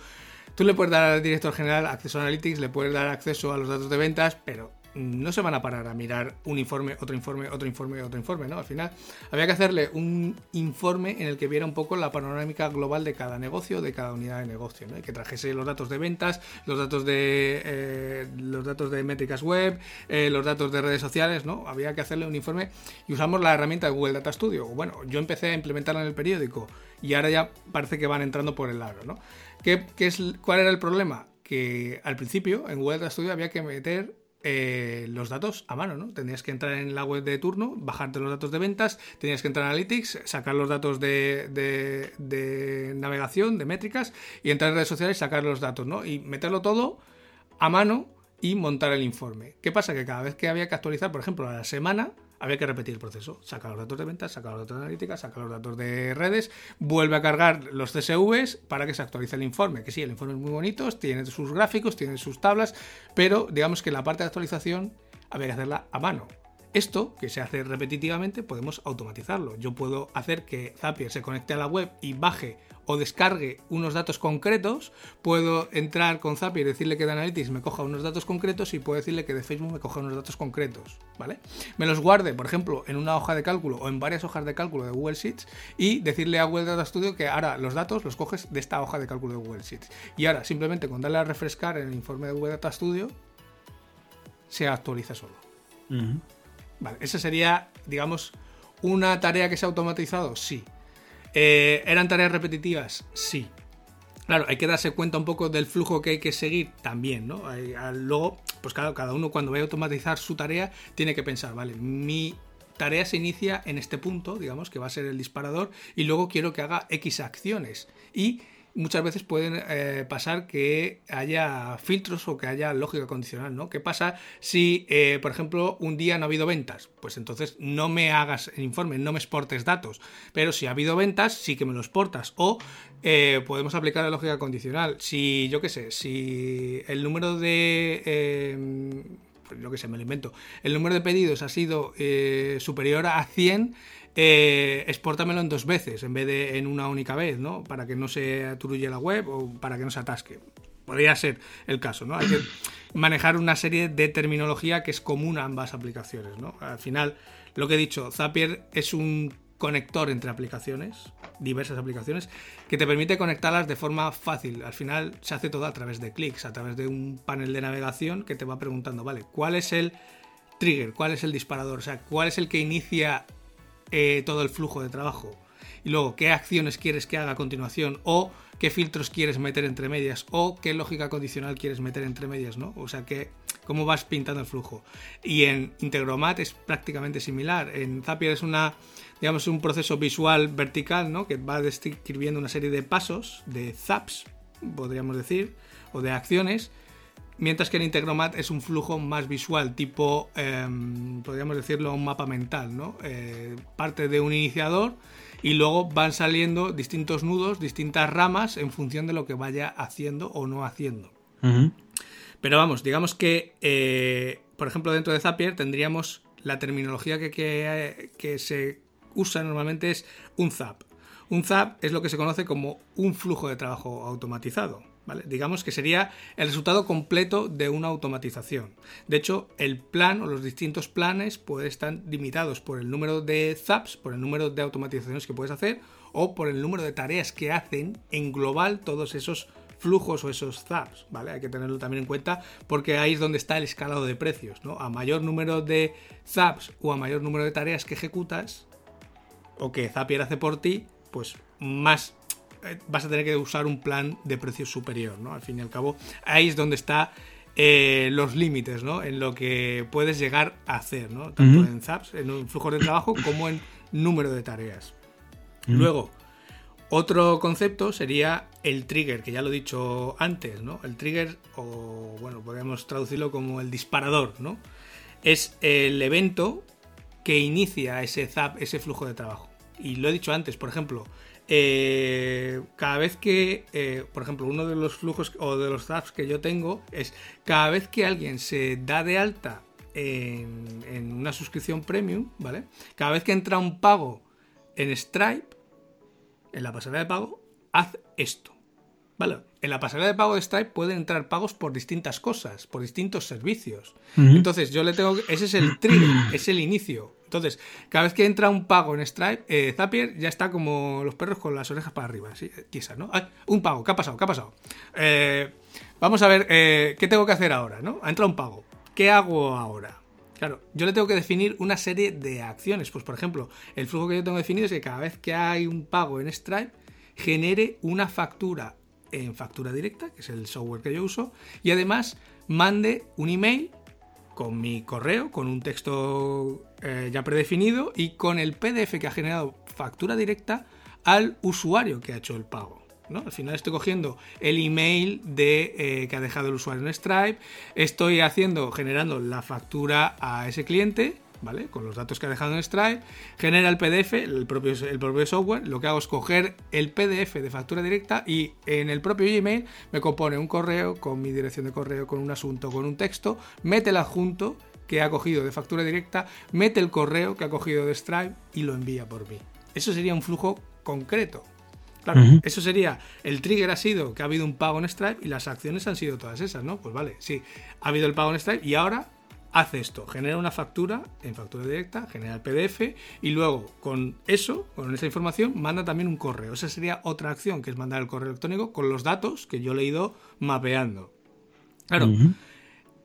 tú le puedes dar al director general acceso a Analytics, le puedes dar acceso a los datos de ventas, pero no se van a parar a mirar un informe, otro informe, otro informe, otro informe, ¿no? Al final había que hacerle un informe en el que viera un poco la panorámica global de cada negocio, de cada unidad de negocio, ¿no? Que trajese los datos de ventas, los datos de eh, los datos de métricas web, eh, los datos de redes sociales, ¿no? Había que hacerle un informe y usamos la herramienta de Google Data Studio. Bueno, yo empecé a implementarla en el periódico y ahora ya parece que van entrando por el lado, ¿no? ¿Qué, qué es, ¿Cuál era el problema? Que al principio en Google Data Studio había que meter eh, los datos a mano, ¿no? Tendrías que entrar en la web de turno, bajarte los datos de ventas, tenías que entrar en Analytics, sacar los datos de, de, navegación, de métricas, y entrar en redes sociales sacar los datos, ¿no? Y meterlo todo a mano y montar el informe. ¿Qué pasa? Que cada vez que había que actualizar, por ejemplo, a la semana, había que repetir el proceso. Sacar los datos de ventas, sacar los datos de analítica, sacar los datos de redes, vuelve a cargar los CSVs para que se actualice el informe. Que sí, el informe es muy bonito, tiene sus gráficos, tiene sus tablas, pero digamos que la parte de actualización había que hacerla a mano. Esto, que se hace repetitivamente, podemos automatizarlo. Yo puedo hacer que Zapier se conecte a la web y baje o descargue unos datos concretos, puedo entrar con Zapier y decirle que de Analytics me coja unos datos concretos y puedo decirle que de Facebook me coja unos datos concretos, ¿vale? Me los guarde, por ejemplo, en una hoja de cálculo o en varias hojas de cálculo de Google Sheets y decirle a Google Data Studio que ahora los datos los coges de esta hoja de cálculo de Google Sheets. Y ahora, simplemente con darle a refrescar en el informe de Google Data Studio, se actualiza solo. Vale, esa sería, digamos, una tarea que se ha automatizado, sí. Eh, ¿Eran tareas repetitivas? Sí. Claro, hay que darse cuenta un poco del flujo que hay que seguir también, ¿no? Luego, pues claro, cada uno cuando vaya a automatizar su tarea tiene que pensar, vale, mi tarea se inicia en este punto, digamos, que va a ser el disparador, y luego quiero que haga X acciones. Y muchas veces pueden eh, pasar que haya filtros o que haya lógica condicional, ¿no? ¿Qué pasa si, eh, por ejemplo, un día no ha habido ventas? Pues entonces no me hagas el informe, no me exportes datos. Pero si ha habido ventas, sí que me los exportas. O eh, podemos aplicar la lógica condicional. Si, yo qué sé, si el número de... yo qué sé, me lo invento. El número de pedidos ha sido superior a 100 eh, exportamelo en dos veces en vez de en una única vez, ¿no? Para que no se aturulle la web o para que no se atasque. Podría ser el caso, ¿no? Hay que manejar una serie de terminología que es común a ambas aplicaciones, ¿no? Al final, lo que he dicho, Zapier es un conector entre aplicaciones, diversas aplicaciones, que te permite conectarlas de forma fácil. Al final se hace todo a través de clics, a través de un panel de navegación que te va preguntando, vale, ¿cuál es el trigger? ¿Cuál es el disparador? O sea, ¿cuál es el que inicia eh, todo el flujo de trabajo. Y luego, qué acciones quieres que haga a continuación o qué filtros quieres meter entre medias o qué lógica condicional quieres meter entre medias, ¿no? O sea, que cómo vas pintando el flujo. Y en Integromat es prácticamente similar. En Zapier es una, digamos, un proceso visual vertical, ¿no? Que va describiendo una serie de pasos, de zaps, podríamos decir, o de acciones Mientras que el Integromat es un flujo más visual, tipo, em, podríamos decirlo, un mapa mental, ¿no? Eh, parte de un iniciador y luego van saliendo distintos nudos, distintas ramas en función de lo que vaya haciendo o no haciendo. Pero vamos, digamos que, eh, por ejemplo, dentro de Zapier tendríamos la terminología que, que, que se usa normalmente es un zap. Un zap es lo que se conoce como un flujo de trabajo automatizado. Digamos que sería el resultado completo de una automatización. De hecho, el plan o los distintos planes pueden estar limitados por el número de zaps, por el número de automatizaciones que puedes hacer o por el número de tareas que hacen en global todos esos flujos o esos zaps, ¿vale? Hay que tenerlo también en cuenta porque ahí es donde está el escalado de precios, ¿no? A mayor número de zaps o a mayor número de tareas que ejecutas o que Zapier hace por ti, pues más vas a tener que usar un plan de precio superior, ¿no? Al fin y al cabo, ahí es donde está eh, los límites, ¿no? En lo que puedes llegar a hacer, ¿no? Tanto en ZAPs, en un flujo de trabajo, como en número de tareas. Luego, otro concepto sería el trigger, que ya lo he dicho antes, ¿no? El trigger, o bueno, podríamos traducirlo como el disparador, ¿no? Es el evento que inicia ese ZAP, ese flujo de trabajo. Y lo he dicho antes, por ejemplo, eh, cada vez que, eh, por ejemplo, uno de los flujos o de los zaps que yo tengo es cada vez que alguien se da de alta en, una suscripción premium, ¿vale? Cada vez que entra un pago en Stripe, en la pasarela de pago, haz esto, ¿vale? En la pasarela de pago de Stripe pueden entrar pagos por distintas cosas, por distintos servicios. Entonces, yo le tengo. Ese es el trigger, es el inicio. Entonces, cada vez que entra un pago en Stripe, eh, Zapier ya está como los perros con las orejas para arriba, así, tiesa, ¿no? un pago, ¿qué ha pasado? ¿Qué ha pasado? Eh, vamos a ver, eh, ¿qué tengo que hacer ahora? ¿no? Ha entrado un pago. ¿Qué hago ahora? Claro, yo le tengo que definir una serie de acciones. Pues, por ejemplo, el flujo que yo tengo definido es que cada vez que hay un pago en Stripe, genere una factura en factura directa, que es el software que yo uso, y además mande un email con mi correo, con un texto eh, ya predefinido y con el PDF que ha generado factura directa al usuario que ha hecho el pago. Al final estoy cogiendo el email de, eh, que ha dejado el usuario en Stripe, estoy haciendo, generando la factura a ese cliente ¿vale? Con los datos que ha dejado en Stripe, genera el PDF, el propio, el propio software, lo que hago es coger el PDF de factura directa y en el propio Gmail me compone un correo con mi dirección de correo, con un asunto, con un texto, mete el adjunto que ha cogido de factura directa, mete el correo que ha cogido de Stripe y lo envía por mí. Eso sería un flujo concreto. Claro, eso sería, el trigger ha sido que ha habido un pago en Stripe y las acciones han sido todas esas, ¿no? Pues vale, sí, ha habido el pago en Stripe y ahora hace esto, genera una factura en factura directa, genera el PDF y luego con eso, con esa información, manda también un correo. Esa sería otra acción, que es mandar el correo electrónico con los datos que yo le he ido mapeando. Claro,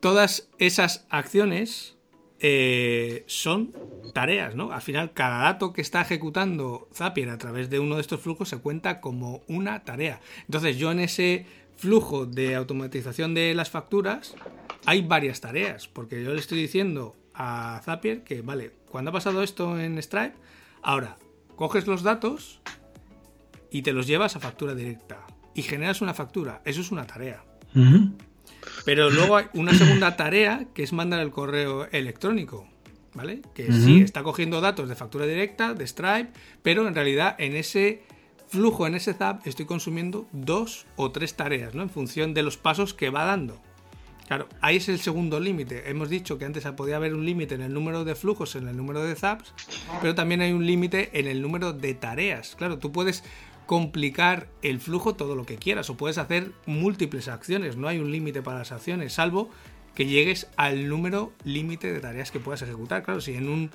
todas esas acciones eh, son tareas, ¿no? Al final, cada dato que está ejecutando Zapier a través de uno de estos flujos se cuenta como una tarea. Entonces, yo en ese flujo de automatización de las facturas hay varias tareas, porque yo le estoy diciendo a Zapier que, vale, cuando ha pasado esto en Stripe, ahora coges los datos y te los llevas a factura directa. y generas una factura. Eso es una tarea. Pero luego hay una segunda tarea que es mandar el correo electrónico. ¿Vale? Que sí está cogiendo datos de factura directa, de Stripe, pero en realidad en ese flujo, en ese zap, estoy consumiendo dos o tres tareas, ¿no? En función de los pasos que va dando. Claro, ahí es el segundo límite. Hemos dicho que antes podía haber un límite en el número de flujos, en el número de zaps, pero también hay un límite en el número de tareas. Claro, tú puedes complicar el flujo todo lo que quieras o puedes hacer múltiples acciones. No hay un límite para las acciones, salvo que llegues al número límite de tareas que puedas ejecutar. Claro, si en un,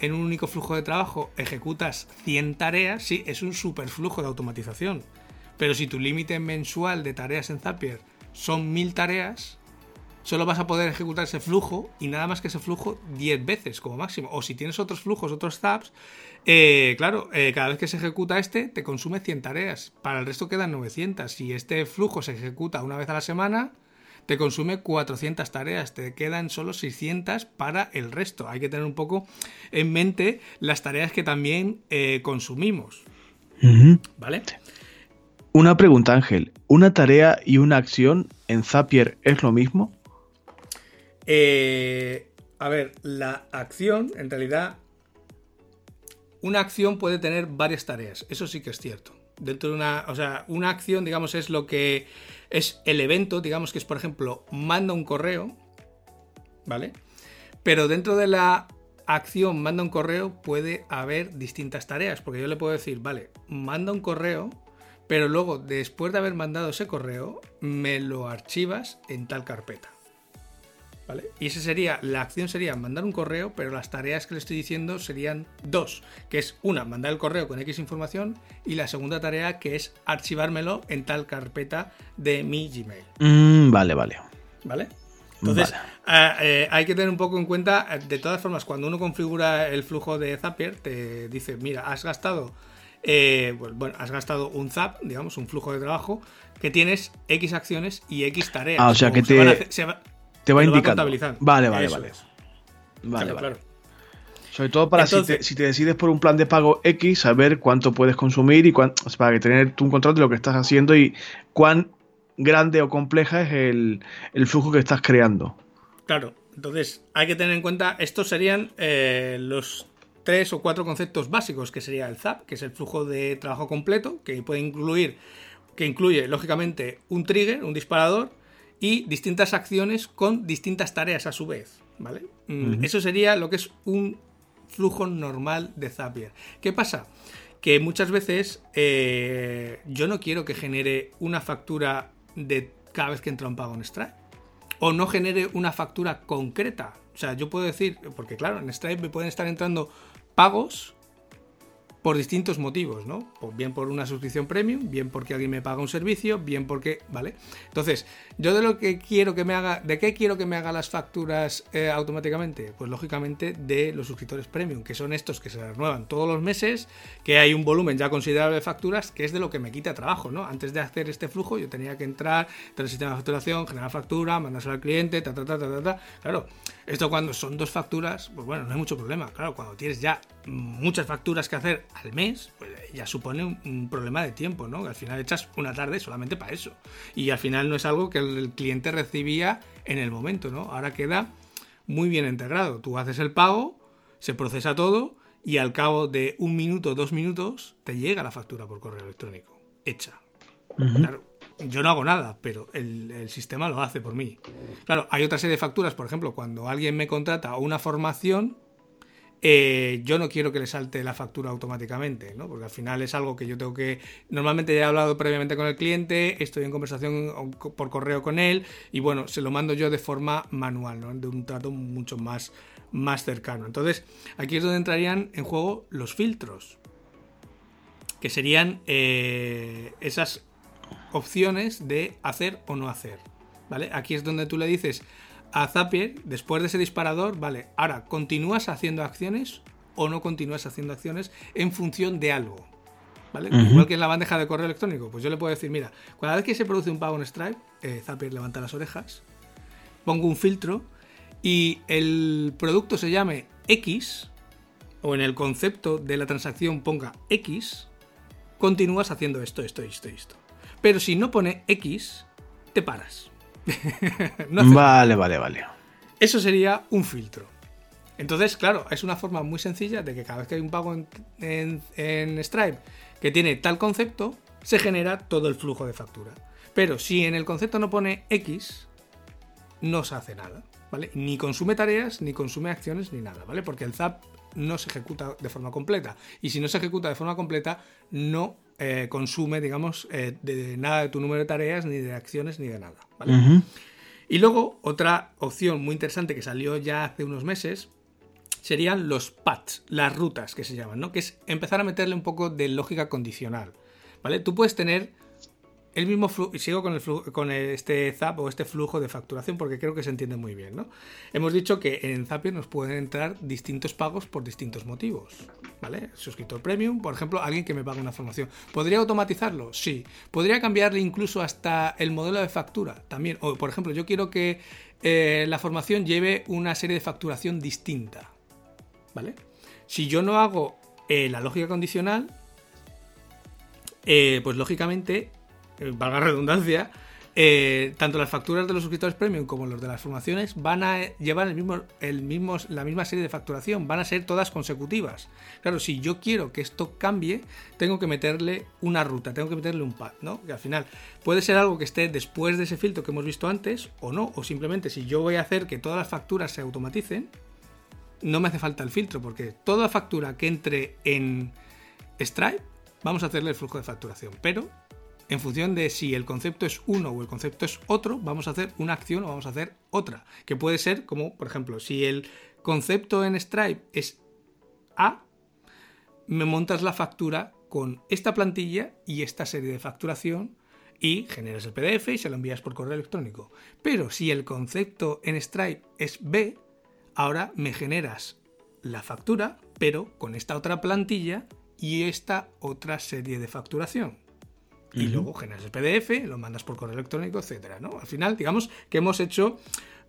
en un único flujo de trabajo ejecutas 100 tareas, sí, es un superflujo de automatización. Pero si tu límite mensual de tareas en Zapier son 1000 tareas, solo vas a poder ejecutar ese flujo y nada más que ese flujo 10 veces como máximo. O si tienes otros flujos, otros zaps, eh, claro, eh, cada vez que se ejecuta este te consume 100 tareas. Para el resto quedan 900. Si este flujo se ejecuta una vez a la semana, te consume 400 tareas, te quedan solo 600 para el resto. Hay que tener un poco en mente las tareas que también eh, consumimos. ¿Vale? Una pregunta, Ángel. ¿Una tarea y una acción en Zapier es lo mismo? Eh, a ver, la acción, en realidad, una acción puede tener varias tareas. Eso sí que es cierto. Dentro de una, o sea, una acción, digamos, es lo que es el evento, digamos que es, por ejemplo, manda un correo, ¿vale? Pero dentro de la acción manda un correo puede haber distintas tareas, porque yo le puedo decir, vale, manda un correo, pero luego, después de haber mandado ese correo, me lo archivas en tal carpeta. Y esa sería, la acción sería mandar un correo, pero las tareas que le estoy diciendo serían dos, que es una, mandar el correo con X información, y la segunda tarea que es archivármelo en tal carpeta de mi Gmail. Mm, vale, vale. ¿Vale? Entonces, eh, eh, hay que tener un poco en cuenta, eh, de todas formas, cuando uno configura el flujo de Zapier, te dice, mira, has gastado, pues, bueno, has gastado un Zap, digamos, un flujo de trabajo, que tienes X acciones y X tareas. Ah, o sea, que te... Te va indicando. vale, vale, vale. Vale, claro, Sobre todo para si, te, decides por un plan de pago X, saber cuánto puedes consumir y cuánto, para tener un control de lo que estás haciendo y cuán grande o compleja es el, flujo que estás creando. Claro, entonces hay que tener en cuenta, estos serían eh, los tres o cuatro conceptos básicos, que sería el ZAP, que es el flujo de trabajo completo, que puede incluir, que incluye lógicamente un trigger, un disparador, y distintas acciones con distintas tareas a su vez, ¿vale? Mm, eso sería lo que es un flujo normal de Zapier. ¿Qué pasa? Que muchas veces eh, yo no quiero que genere una factura de cada vez que entra un pago en Stripe. O no genere una factura concreta. O sea, yo puedo decir, porque claro, en Stripe me pueden estar entrando pagos por distintos motivos, ¿no? Bien por una suscripción premium, bien porque alguien me paga un servicio, bien porque, ¿vale? Entonces, yo de lo que quiero que me haga, ¿de qué quiero que me haga las facturas eh, automáticamente? Pues lógicamente de los suscriptores premium, que son estos que se renuevan todos los meses, que hay un volumen ya considerable de facturas, que es de lo que me quita trabajo, ¿no? Antes de hacer este flujo, yo tenía que entrar, tener el sistema de facturación, generar factura, mandársela al cliente, ta, ta, ta, ta, ta, ta. Claro, esto cuando son dos facturas, pues bueno, no hay mucho problema. Claro, cuando tienes ya muchas facturas que hacer al mes, pues ya supone un, problema de tiempo, ¿no? Al final echas una tarde solamente para eso. Y al final no es algo que el cliente recibía en el momento, ¿no? Ahora queda muy bien integrado. Tú haces el pago, se procesa todo y al cabo de un minuto, dos minutos, te llega la factura por correo electrónico, hecha. Claro, yo no hago nada, pero el, sistema lo hace por mí. Claro, hay otra serie de facturas, por ejemplo, cuando alguien me contrata una formación, eh, yo no quiero que le salte la factura automáticamente, ¿no? Porque al final es algo que yo tengo que. Normalmente ya he hablado previamente con el cliente, estoy en conversación por correo con él, y bueno, se lo mando yo de forma manual, ¿no? De un trato mucho más, más cercano. Entonces, aquí es donde entrarían en juego los filtros. Que serían eh, esas opciones de hacer o no hacer. ¿Vale? Aquí es donde tú le dices a Zapier, después de ese disparador, vale, ahora, ¿continúas haciendo acciones o no continúas haciendo acciones en función de algo? ¿Vale? Igual que en la bandeja de correo electrónico, pues yo le puedo decir, mira, cada vez que se produce un pago en Stripe, eh, Zapier levanta las orejas, pongo un filtro y el producto se llame X, o en el concepto de la transacción ponga X, continúas haciendo esto, esto, esto, esto. Pero si no pone X, te paras. vale, vale, vale. Eso sería un filtro. Entonces, claro, es una forma muy sencilla de que cada vez que hay un pago en, en Stripe que tiene tal concepto, se genera todo el flujo de factura. Pero si en el concepto no pone X, no se hace nada, ¿vale? Ni consume tareas, ni consume acciones, ni nada, ¿vale? Porque el ZAP no se ejecuta de forma completa. Y si no se ejecuta de forma completa, no eh, consume, digamos, eh, de nada de tu número de tareas, ni de acciones, ni de nada, ¿vale? Y luego, otra opción muy interesante que salió ya hace unos meses serían los paths, las rutas que se llaman, ¿no? Que es empezar a meterle un poco de lógica condicional, ¿vale? Tú puedes tener el mismo flujo, sigo con, el con este ZAP o este flujo de facturación porque creo que se entiende muy bien, ¿no? Hemos dicho que en Zapier nos pueden entrar distintos pagos por distintos motivos, ¿vale? Suscriptor premium, por ejemplo, alguien que me paga una formación. ¿Podría automatizarlo? Sí. ¿Podría cambiarle incluso hasta el modelo de factura? También. O, por ejemplo, yo quiero que eh, la formación lleve una serie de facturación distinta, ¿vale? Si yo no hago eh, la lógica condicional, eh, pues lógicamente eh, valga redundancia, eh, tanto las facturas de los suscriptores premium como los de las formaciones van a llevar el mismo, el mismo, la misma serie de facturación, van a ser todas consecutivas. Claro, si yo quiero que esto cambie, tengo que meterle una ruta, tengo que meterle un pad, ¿no? Que al final puede ser algo que esté después de ese filtro que hemos visto antes o no, o simplemente si yo voy a hacer que todas las facturas se automaticen, no me hace falta el filtro, porque toda factura que entre en Stripe, vamos a hacerle el flujo de facturación, pero en función de si el concepto es uno o el concepto es otro, vamos a hacer una acción o vamos a hacer otra. Que puede ser como, por ejemplo, si el concepto en Stripe es A, me montas la factura con esta plantilla y esta serie de facturación y generas el PDF y se lo envías por correo electrónico. Pero si el concepto en Stripe es B, ahora me generas la factura, pero con esta otra plantilla y esta otra serie de facturación y luego generas el PDF, lo mandas por correo electrónico, etcétera, ¿no? Al final, digamos que hemos hecho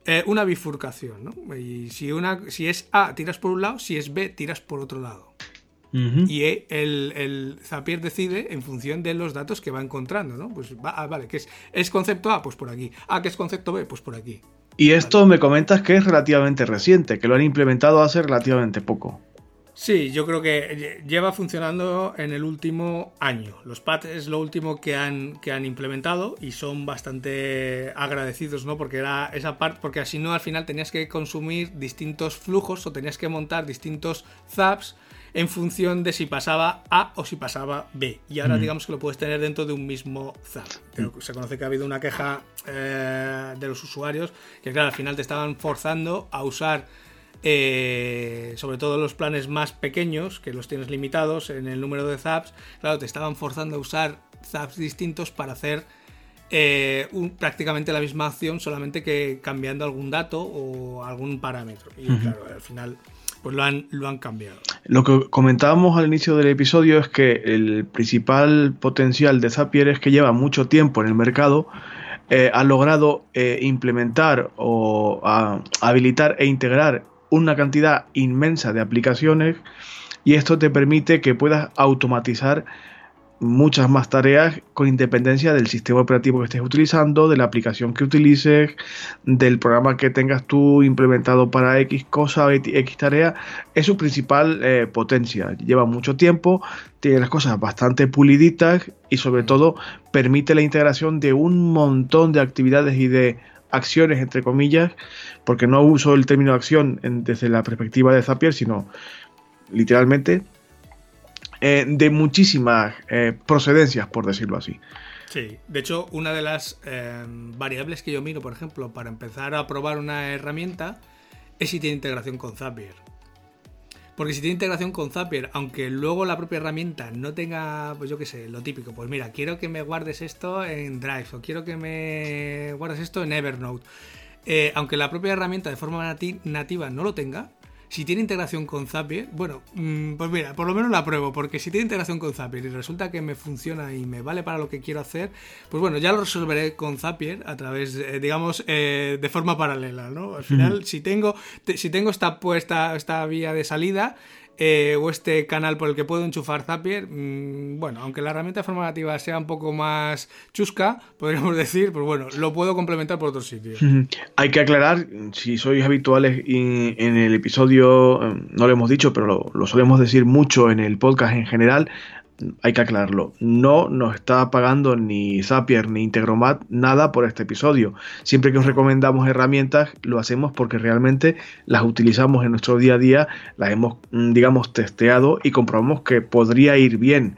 eh, una bifurcación, ¿no? Y si, una, si es A, tiras por un lado, si es B, tiras por otro lado. Y el, el, Zapier decide en función de los datos que va encontrando, ¿no? Pues va, ah, vale, ¿qué es, es concepto A? Pues por aquí. Ah, ¿qué es concepto B? Pues por aquí. Y esto me comentas que es relativamente reciente, que lo han implementado hace relativamente poco. Sí, yo creo que lleva funcionando en el último año. Los pads es lo último que han, que han implementado y son bastante agradecidos, ¿no? Porque era esa parte, porque así no al final tenías que consumir distintos flujos o tenías que montar distintos zaps en función de si pasaba A o si pasaba B. Y ahora mm. digamos que lo puedes tener dentro de un mismo zap. Se conoce que ha habido una queja eh, de los usuarios que claro, al final te estaban forzando a usar eh, sobre todo los planes más pequeños, que los tienes limitados en el número de zaps, claro, te estaban forzando a usar zaps distintos para hacer eh, prácticamente la misma acción, solamente que cambiando algún dato o algún parámetro. Y claro, al final pues lo han, lo han cambiado. Lo que comentábamos al inicio del episodio es que el principal potencial de Zapier es que lleva mucho tiempo en el mercado. Eh, ha logrado implementar o habilitar e integrar una cantidad inmensa de aplicaciones y esto te permite que puedas automatizar muchas más tareas con independencia del sistema operativo que estés utilizando, de la aplicación que utilices, del programa que tengas tú implementado para X cosa o X tarea, es su principal eh, potencia. Lleva mucho tiempo, tiene las cosas bastante puliditas y sobre todo permite la integración de un montón de actividades y de acciones, entre comillas, porque no uso el término acción desde la perspectiva de Zapier, sino literalmente eh, de muchísimas eh, procedencias, por decirlo así. Sí, de hecho, una de las eh, variables que yo miro, por ejemplo, para empezar a probar una herramienta, es si tiene integración con Zapier. Porque si tiene integración con Zapier, aunque luego la propia herramienta no tenga, pues yo qué sé, lo típico, pues mira, quiero que me guardes esto en Drive o quiero que me guardes esto en Evernote. Eh, aunque la propia herramienta de forma nativa no lo tenga, si tiene integración con Zapier, bueno, mm, pues mira, por lo menos la pruebo, porque si tiene integración con Zapier y resulta que me funciona y me vale para lo que quiero hacer, pues bueno, ya lo resolveré con Zapier a través, digamos, eh, de forma paralela, ¿no? Al final, si tengo, si tengo esta puesta, esta vía de salida, eh, o este canal por el que puedo enchufar Zapier, mm, bueno, aunque la herramienta formativa sea un poco más chusca, podríamos decir, pues bueno, lo puedo complementar por otros sitios. Hay que aclarar, si sois habituales en el episodio, eh, no lo hemos dicho, pero lo solemos decir mucho en el podcast en general, hay que aclararlo, no nos está pagando ni Zapier ni Integromat nada por este episodio. Siempre que os recomendamos herramientas, lo hacemos porque realmente las utilizamos en nuestro día a día, las hemos, mm, digamos, testeado y comprobamos que podría ir bien.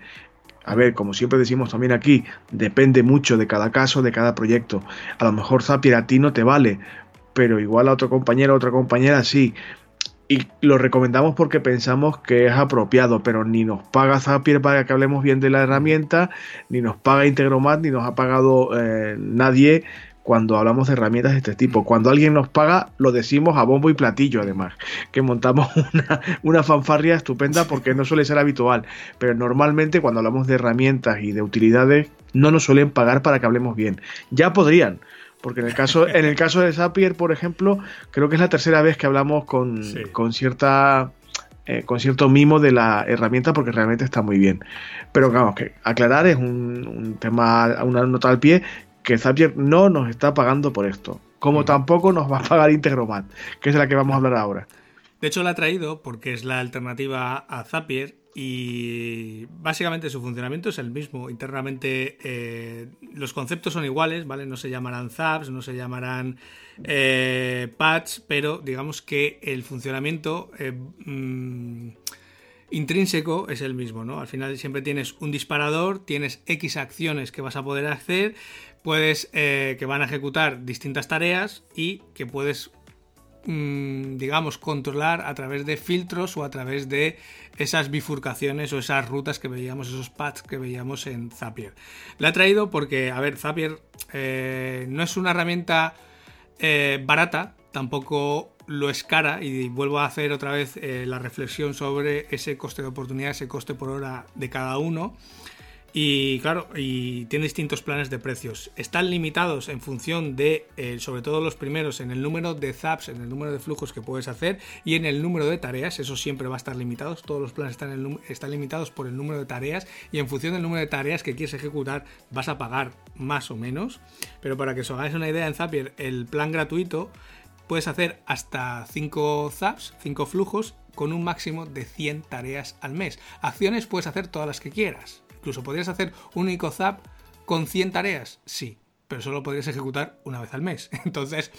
A ver, como siempre decimos también aquí, depende mucho de cada caso, de cada proyecto. A lo mejor Zapier a ti no te vale, pero igual a otro compañero o otra compañera sí y lo recomendamos porque pensamos que es apropiado, pero ni nos paga Zapier para que hablemos bien de la herramienta, ni nos paga Integromat, ni nos ha pagado eh, nadie cuando hablamos de herramientas de este tipo. Cuando alguien nos paga, lo decimos a bombo y platillo, además, que montamos una, una fanfarria estupenda porque no suele ser habitual, pero normalmente cuando hablamos de herramientas y de utilidades, no nos suelen pagar para que hablemos bien. Ya podrían, porque en el caso, en el caso de Zapier, por ejemplo, creo que es la tercera vez que hablamos con, cierta eh, con cierto mimo de la herramienta porque realmente está muy bien. Pero vamos, que aclarar es un, tema, una nota al pie, que Zapier no nos está pagando por esto. Como tampoco nos va a pagar Integromat, que es de la que vamos a hablar ahora. De hecho, la ha traído porque es la alternativa a Zapier y básicamente su funcionamiento es el mismo. Internamente eh, los conceptos son iguales, ¿vale? No se llamarán zaps, no se llamarán eh, pero digamos que el funcionamiento eh, mm, intrínseco es el mismo, ¿no? Al final siempre tienes un disparador, tienes X acciones que vas a poder hacer, puedes que van a ejecutar distintas tareas y que puedes digamos, controlar a través de filtros o a través de esas bifurcaciones o esas rutas que veíamos, esos paths que veíamos en Zapier. La he traído porque, a ver, Zapier eh, no es una herramienta eh, barata, tampoco lo es cara y vuelvo a hacer otra vez eh, la reflexión sobre ese coste de oportunidad, ese coste por hora de cada uno. Y claro, y tiene distintos planes de precios. Están limitados en función de, eh, sobre todo los primeros, en el número de zaps, en el número de flujos que puedes hacer y en el número de tareas. Eso siempre va a estar limitado. Todos los planes están, están limitados por el número de tareas y en función del número de tareas que quieres ejecutar vas a pagar más o menos. Pero para que os hagáis una idea, en Zapier el plan gratuito puedes hacer hasta 5 zaps, 5 flujos con un máximo de 100 tareas al mes. Acciones puedes hacer todas las que quieras Incluso podrías hacer un único zap con 100 tareas, sí, pero solo podrías ejecutar una vez al mes. Entonces,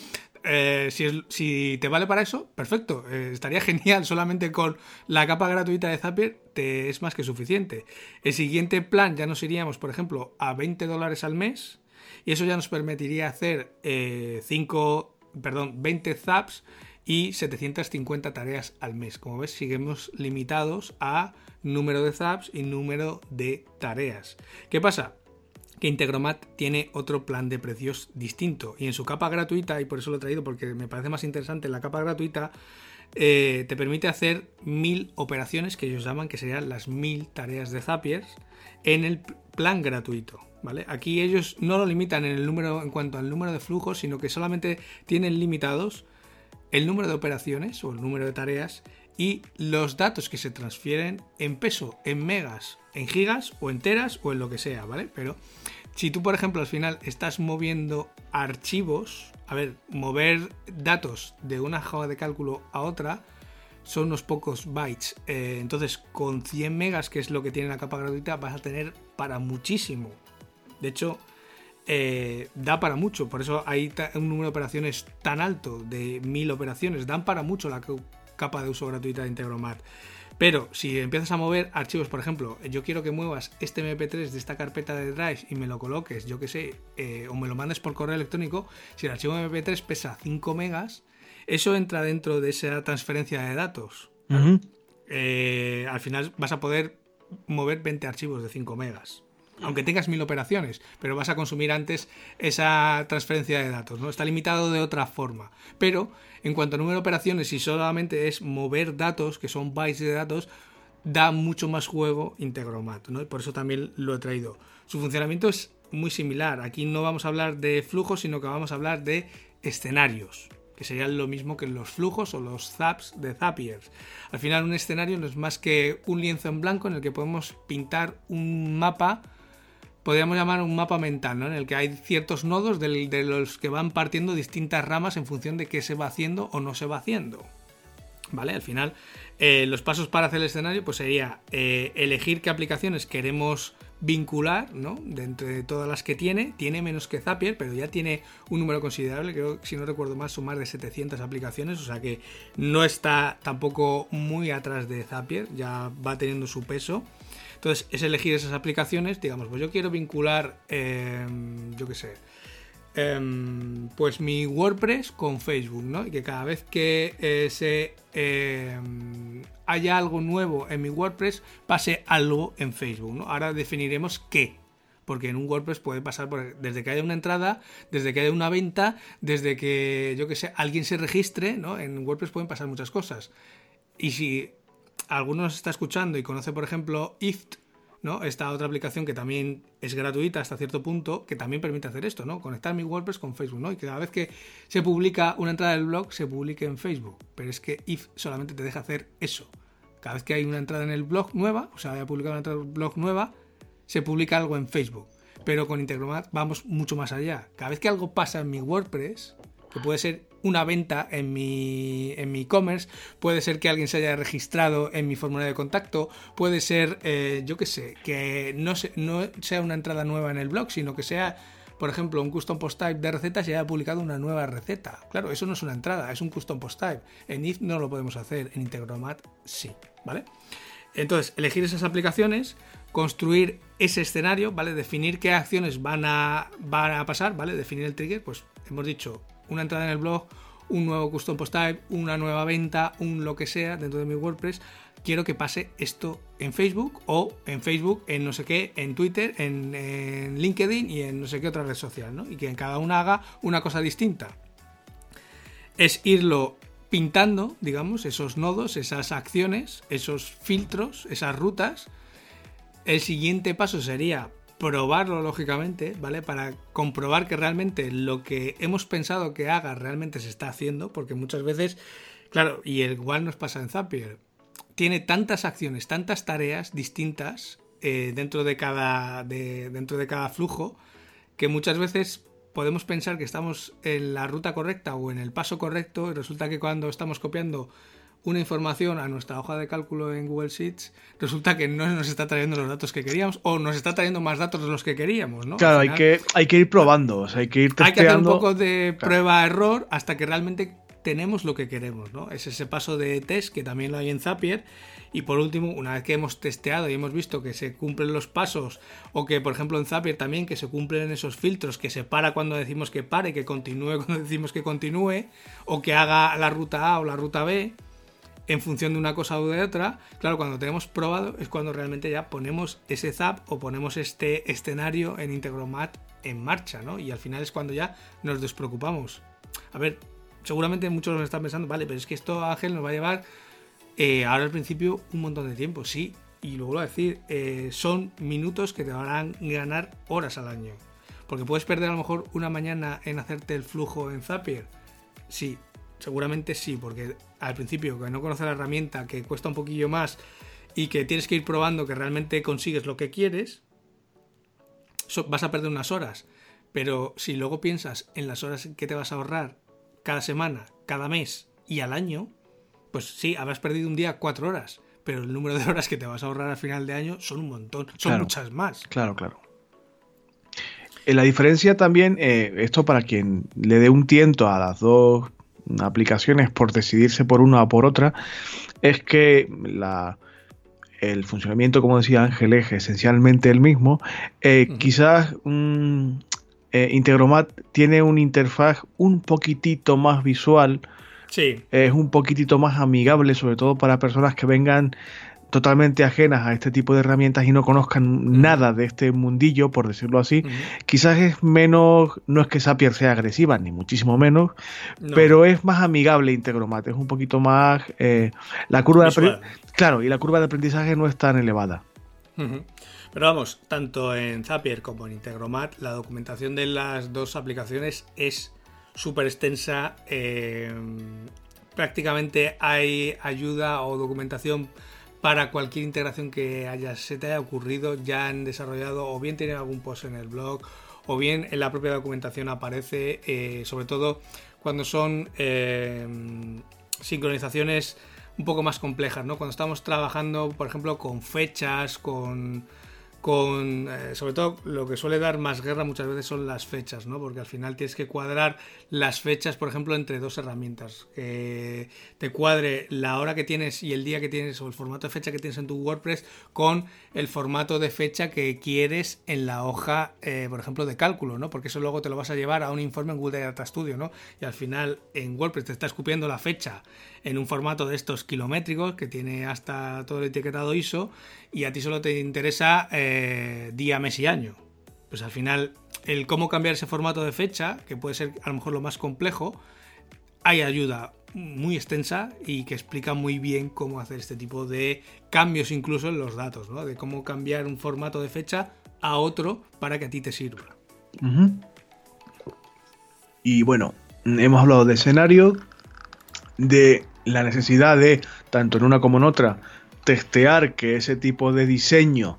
eh, si, te vale para eso, perfecto, eh, estaría genial. Solamente con la capa gratuita de Zapier te es más que suficiente. El siguiente plan ya nos iríamos, por ejemplo, a 20 dólares al mes y eso ya nos permitiría hacer 5, eh, perdón, 20 zaps y 750 tareas al mes. Como ves, seguimos limitados a número de zaps y número de tareas. ¿Qué pasa? que Integromat tiene otro plan de precios distinto y en su capa gratuita, y por eso lo he traído porque me parece más interesante, la capa gratuita eh, te permite hacer mil operaciones que ellos llaman que serían las mil tareas de Zapier en el plan gratuito. ¿Vale? Aquí ellos no lo limitan en el número en cuanto al número de flujos, sino que solamente tienen limitados el número de operaciones o el número de tareas y los datos que se transfieren en peso, en megas, en gigas o enteras o en lo que sea, ¿vale? Pero si tú, por ejemplo, al final estás moviendo archivos, a ver, mover datos de una hoja de cálculo a otra son unos pocos bytes. Eh, entonces, con 100 megas, que es lo que tiene la capa gratuita, vas a tener para muchísimo. De hecho, eh, da para mucho. Por eso hay un número de operaciones tan alto, de mil operaciones. Dan para mucho la capa de uso gratuita de Integromat. Pero si empiezas a mover archivos, por ejemplo, yo quiero que muevas este MP3 de esta carpeta de Drive y me lo coloques, yo que sé, eh, o me lo mandes por correo electrónico, si el archivo MP3 pesa 5 megas, eso entra dentro de esa transferencia de datos. Eh, al final vas a poder mover 20 archivos de 5 megas aunque tengas mil operaciones, pero vas a consumir antes esa transferencia de datos, ¿no? Está limitado de otra forma. Pero en cuanto a número de operaciones, si solamente es mover datos, que son bytes de datos, da mucho más juego Integromat, ¿no? Y por eso también lo he traído. Su funcionamiento es muy similar. Aquí no vamos a hablar de flujos, sino que vamos a hablar de escenarios. que serían lo mismo que los flujos o los zaps de Zapiers. Al final un escenario no es más que un lienzo en blanco en el que podemos pintar un mapa, podríamos llamar un mapa mental, ¿no? en el que hay ciertos nodos de los que van partiendo distintas ramas en función de qué se va haciendo o no se va haciendo. ¿Vale? Al final, eh, los pasos para hacer el escenario, pues sería eh, elegir qué aplicaciones queremos vincular, ¿no? De todas las que tiene, tiene menos que Zapier, pero ya tiene un número considerable, creo que si no recuerdo mal son más de 700 aplicaciones, o sea que no está tampoco muy atrás de Zapier, ya va teniendo su peso. Entonces es elegir esas aplicaciones, digamos, pues yo quiero vincular, em, yo qué sé, em, pues mi WordPress con Facebook, ¿no? Y que cada vez que eh, se em, haya algo nuevo en mi WordPress, pase algo en Facebook. ¿no? Ahora definiremos qué. Porque en un WordPress puede pasar desde que haya una entrada, desde que haya una venta, desde que, yo que sé, alguien se registre, ¿no? En WordPress pueden pasar muchas cosas. Y si alguno nos está escuchando y conoce, por ejemplo, IFT, ¿no? Esta otra aplicación que también es gratuita hasta cierto punto, que también permite hacer esto, ¿no? Conectar mi WordPress con Facebook, ¿no? Y que cada vez que se publica una entrada del blog, se publique en Facebook. Pero es que if solamente te deja hacer eso. Cada vez que hay una entrada en el blog nueva, o sea, haya publicado una entrada en el blog nueva, se publica algo en Facebook. Pero con Integromat vamos mucho más allá. Cada vez que algo pasa en mi WordPress, que puede ser una venta en mi en mi e-commerce, puede ser que alguien se haya registrado en mi formulario de contacto, puede ser, eh, yo qué sé, que no, sea una entrada nueva en el blog, sino que sea, por ejemplo, un custom post type de recetas y haya publicado una nueva receta. Claro, eso no es una entrada, es un custom post type. En if no lo podemos hacer, en Integromat sí, ¿vale? Entonces, elegir esas aplicaciones, construir ese escenario, ¿vale? Definir qué acciones van a, van a pasar, ¿vale? Definir el trigger, pues hemos dicho una entrada en el blog, un nuevo custom post type, una nueva venta, un lo que sea dentro de mi WordPress, quiero que pase esto en Facebook o en Facebook, en no sé qué, en Twitter, en, LinkedIn y en no sé qué otra red social, ¿no? Y que cada una haga una cosa distinta. Es irlo pintando, digamos, esos nodos, esas acciones, esos filtros, esas rutas. El siguiente paso sería probarlo lógicamente, ¿vale? Para comprobar que realmente lo que hemos pensado que haga realmente se está haciendo, porque muchas veces, claro, y igual nos pasa en Zapier, tiene tantas acciones, tantas tareas distintas eh, dentro, de cada, dentro de cada flujo, que muchas veces podemos pensar que estamos en la ruta correcta o en el paso correcto y resulta que cuando estamos copiando una información a nuestra hoja de cálculo en Google Sheets, resulta que no nos está trayendo los datos que queríamos o nos está trayendo más datos de los que queríamos, ¿no? Claro, hay, que, hay que ir probando, hay que ir testeando. Hay que hacer un poco de prueba-error hasta que realmente tenemos lo que queremos, ¿no? Es ese paso de test que también lo hay en Zapier. Y por último, una vez que hemos testeado y hemos visto que se cumplen los pasos, o que por ejemplo en Zapier también que se cumplen esos filtros, que se para cuando decimos que pare, que continúe cuando decimos que continúe, o que haga la ruta A o la ruta B, en función de una cosa u de otra, claro, cuando tenemos probado es cuando realmente ya ponemos ese zap o ponemos este escenario en Integromat en marcha, ¿no? Y al final es cuando ya nos despreocupamos. A ver, seguramente muchos nos están pensando, vale, pero es que esto Ángel nos va a llevar eh, ahora al principio un montón de tiempo, sí, y lo vuelvo a decir, eh, son minutos que te a ganar horas al año. Porque puedes perder a lo mejor una mañana en hacerte el flujo en Zapier. Sí, seguramente sí, porque al principio que no conoces la herramienta, que cuesta un poquillo más y que tienes que ir probando que realmente consigues lo que quieres, vas a perder unas horas. Pero si luego piensas en las horas que te vas a ahorrar cada semana, cada mes y al año, pues sí, habrás perdido un día cuatro horas, pero el número de horas que te vas a ahorrar al final de año son un montón, son muchas más. Claro, claro. Eh, la diferencia también, eh, esto para quien le dé un tiento a las dos aplicaciones por decidirse por una o por otra, es que la, el funcionamiento, como decía Ángel, es esencialmente el mismo. Eh, quizás eh, Integromat tiene una interfaz un poquitito más visual. Sí. Es un poquitito más amigable, sobre todo para personas que vengan totalmente ajenas a este tipo de herramientas y no conozcan nada de este mundillo, por decirlo así, quizás es menos, no es que Zapier sea agresiva, ni muchísimo menos, pero es más amigable Integromat, es un poquito más... Eh, la curva de claro, y la curva de aprendizaje no es tan elevada. Pero vamos, tanto en Zapier como en Integromat, la documentación de las dos aplicaciones es súper extensa. prácticamente hay ayuda o documentación para cualquier integración que haya, se te haya ocurrido, ya han desarrollado o bien tienen algún post en el blog o bien en la propia documentación aparece, eh, sobre todo cuando son eh, sincronizaciones un poco más complejas, ¿no? Cuando estamos trabajando, por ejemplo, con fechas, con con eh, sobre todo lo que suele dar más guerra muchas veces son las fechas, ¿no? Porque al final tienes que cuadrar las fechas, por ejemplo, entre dos herramientas. Que te cuadre la hora que tienes y el día que tienes o el formato de fecha que tienes en tu WordPress con el formato de fecha que quieres en la hoja, eh, por ejemplo, de cálculo, ¿no? Porque eso luego te lo vas a llevar a un informe en Google Data Studio, ¿no? Y al final en WordPress te está escupiendo la fecha en un formato de estos kilométricos que tiene hasta todo el etiquetado ISO y a ti solo te interesa eh, día, mes y año. Pues al final, el cómo cambiar ese formato de fecha, que puede ser a lo mejor lo más complejo, hay ayuda muy extensa y que explica muy bien cómo hacer este tipo de cambios incluso en los datos, ¿no? De cómo cambiar un formato de fecha a otro para que a ti te sirva. Y bueno, hemos hablado de escenario, de la necesidad de, tanto en una como en otra, testear que ese tipo de diseño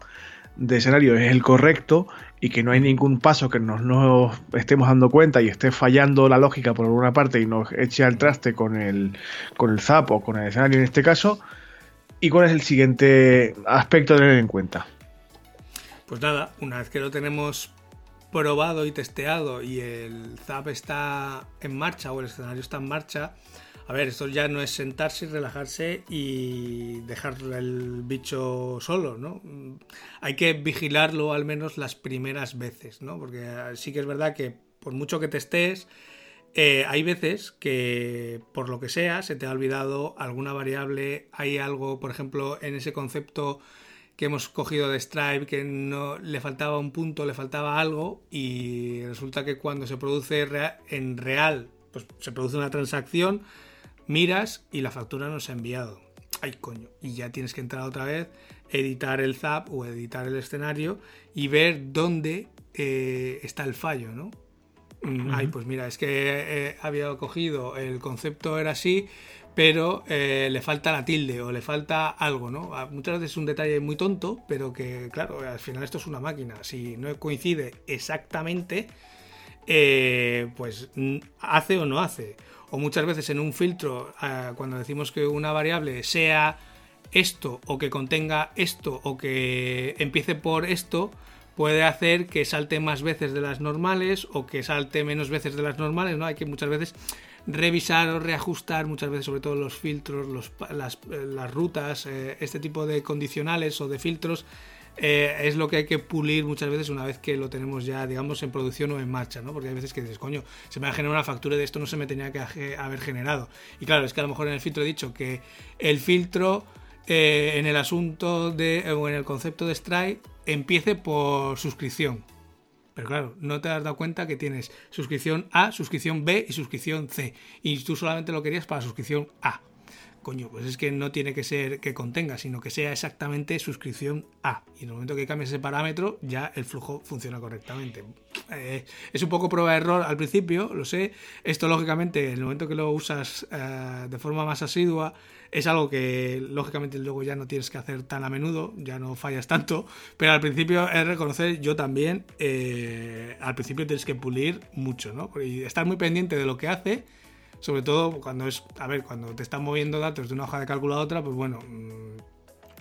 de escenario es el correcto y que no hay ningún paso que nos, nos estemos dando cuenta y esté fallando la lógica por alguna parte y nos eche al traste con el, con el ZAP o con el escenario en este caso. ¿Y cuál es el siguiente aspecto a tener en cuenta? Pues nada, una vez que lo tenemos probado y testeado y el ZAP está en marcha o el escenario está en marcha, a ver, esto ya no es sentarse y relajarse y dejar el bicho solo, ¿no? Hay que vigilarlo al menos las primeras veces, ¿no? Porque sí que es verdad que por mucho que te estés, eh, hay veces que por lo que sea se te ha olvidado alguna variable, hay algo, por ejemplo, en ese concepto que hemos cogido de Stripe que no le faltaba un punto, le faltaba algo y resulta que cuando se produce en real, pues se produce una transacción, miras y la factura no se ha enviado. Ay, coño. Y ya tienes que entrar otra vez, editar el zap o editar el escenario y ver dónde eh, está el fallo, ¿no? Ay, pues mira, es que eh, había cogido, el concepto era así, pero eh, le falta la tilde o le falta algo, ¿no? Ah, muchas veces es un detalle muy tonto, pero que, claro, al final esto es una máquina. Si no coincide exactamente, pues hace o no hace o muchas veces en un filtro, eh, cuando decimos que una variable sea esto o que contenga esto o que empiece por esto, puede hacer que salte más veces de las normales o que salte menos veces de las normales, ¿no? Hay que muchas veces revisar o reajustar muchas veces sobre todo los filtros, las, rutas, eh, este tipo de condicionales o de filtros eh, es lo que hay que pulir muchas veces una vez que lo tenemos ya, digamos, en producción o en marcha, ¿no? Porque hay veces que dices, coño, se me ha generado una factura de esto no se me tenía que haber generado. Y claro, es que a lo mejor en el filtro he dicho que el filtro eh, en el asunto de, o en el concepto de Stripe empiece por suscripción. Pero claro, no te has dado cuenta que tienes suscripción A, suscripción B y suscripción C. Y tú solamente lo querías para suscripción A coño, pues es que no tiene que ser que contenga, sino que sea exactamente suscripción A. Y en el momento que cambies ese parámetro, ya el flujo funciona correctamente. Eh, es un poco prueba de error al principio, lo sé. Esto, lógicamente, en el momento que lo usas eh, de forma más asidua, es algo que, lógicamente, luego ya no tienes que hacer tan a menudo, ya no fallas tanto. Pero al principio es reconocer, yo también, eh, al principio tienes que pulir mucho, ¿no? Y estar muy pendiente de lo que hace sobre todo cuando es, a ver, cuando te están moviendo datos de una hoja de cálculo a otra, pues bueno, mm,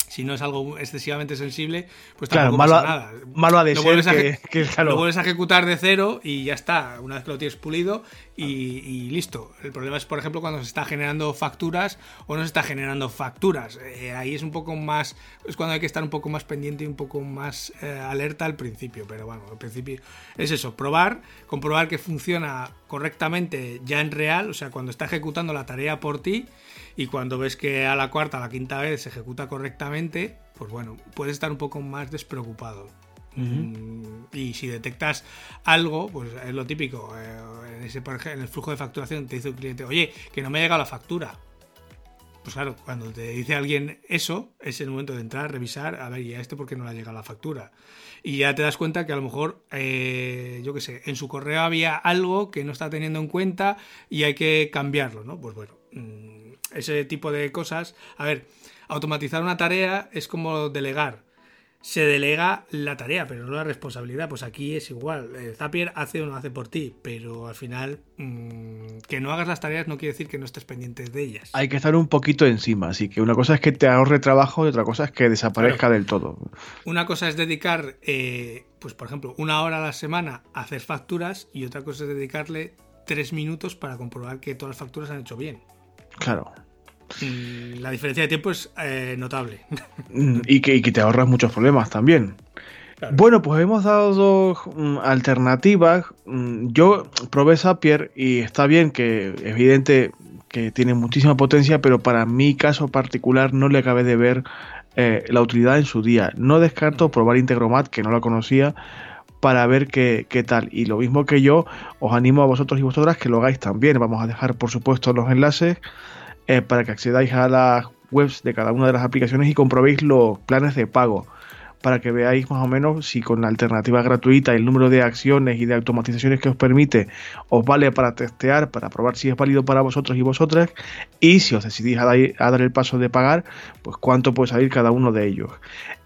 si no es algo excesivamente sensible, pues tampoco malo, pasa nada. Malo de lo ser que, lo vuelves a ejecutar de cero y ya está, una vez que lo tienes pulido y, listo. El problema es, por ejemplo, cuando se está generando facturas o no se está generando facturas. Eh, ahí es un poco más, es cuando hay que estar un poco más pendiente y un poco más eh, alerta al principio. Pero bueno, al principio es eso, probar, comprobar que funciona correctamente ya en real, o sea, cuando está ejecutando la tarea por ti y cuando ves que a la cuarta, a la quinta vez se ejecuta correctamente, pues bueno, puedes estar un poco más despreocupado. Mm, y si detectas algo, pues es lo típico. Eh, en, ese, en el flujo de facturación te dice un cliente, oye, que no me ha llegado la factura. pues claro, cuando te dice alguien eso, es el momento de entrar a revisar, a ver, ¿y a este por qué no le ha llegado la factura? Y ya te das cuenta que a lo mejor, eh, yo qué sé, en su correo había algo que no está teniendo en cuenta y hay que cambiarlo, ¿no? Pues bueno, mm, ese tipo de cosas. A ver, automatizar una tarea es como delegar se delega la tarea, pero no la responsabilidad. Pues aquí es igual. Eh, Zapier hace o no hace por ti, pero al final mm, que no hagas las tareas no quiere decir que no estés pendiente de ellas. Hay que estar un poquito encima, así que una cosa es que te ahorre trabajo y otra cosa es que desaparezca del todo. Una cosa es dedicar, eh, pues por ejemplo, una hora a la semana a hacer facturas y otra cosa es dedicarle tres minutos para comprobar que todas las facturas han hecho bien. Claro. Mm, la diferencia de tiempo es eh, notable. Mm, y que, te ahorras muchos problemas también. Bueno, pues hemos dado dos mm, alternativas. Yo probé Zapier y está bien que evidente que tiene muchísima potencia, pero para mi caso particular no le acabé de ver eh, la utilidad en su día. No descarto probar Integromat, que no la conocía, para ver qué, qué, tal. Y lo mismo que yo, os animo a vosotros y vosotras que lo hagáis también. Vamos a dejar, por supuesto, los enlaces eh, para que accedáis a las webs de cada una de las aplicaciones y comprobéis los planes de pago para que veáis más o menos si con la alternativa gratuita el número de acciones y de automatizaciones que os permite os vale para testear, para probar si es válido para vosotros y vosotras y si os decidís a, dar, el paso de pagar, pues cuánto puede salir cada uno de ellos.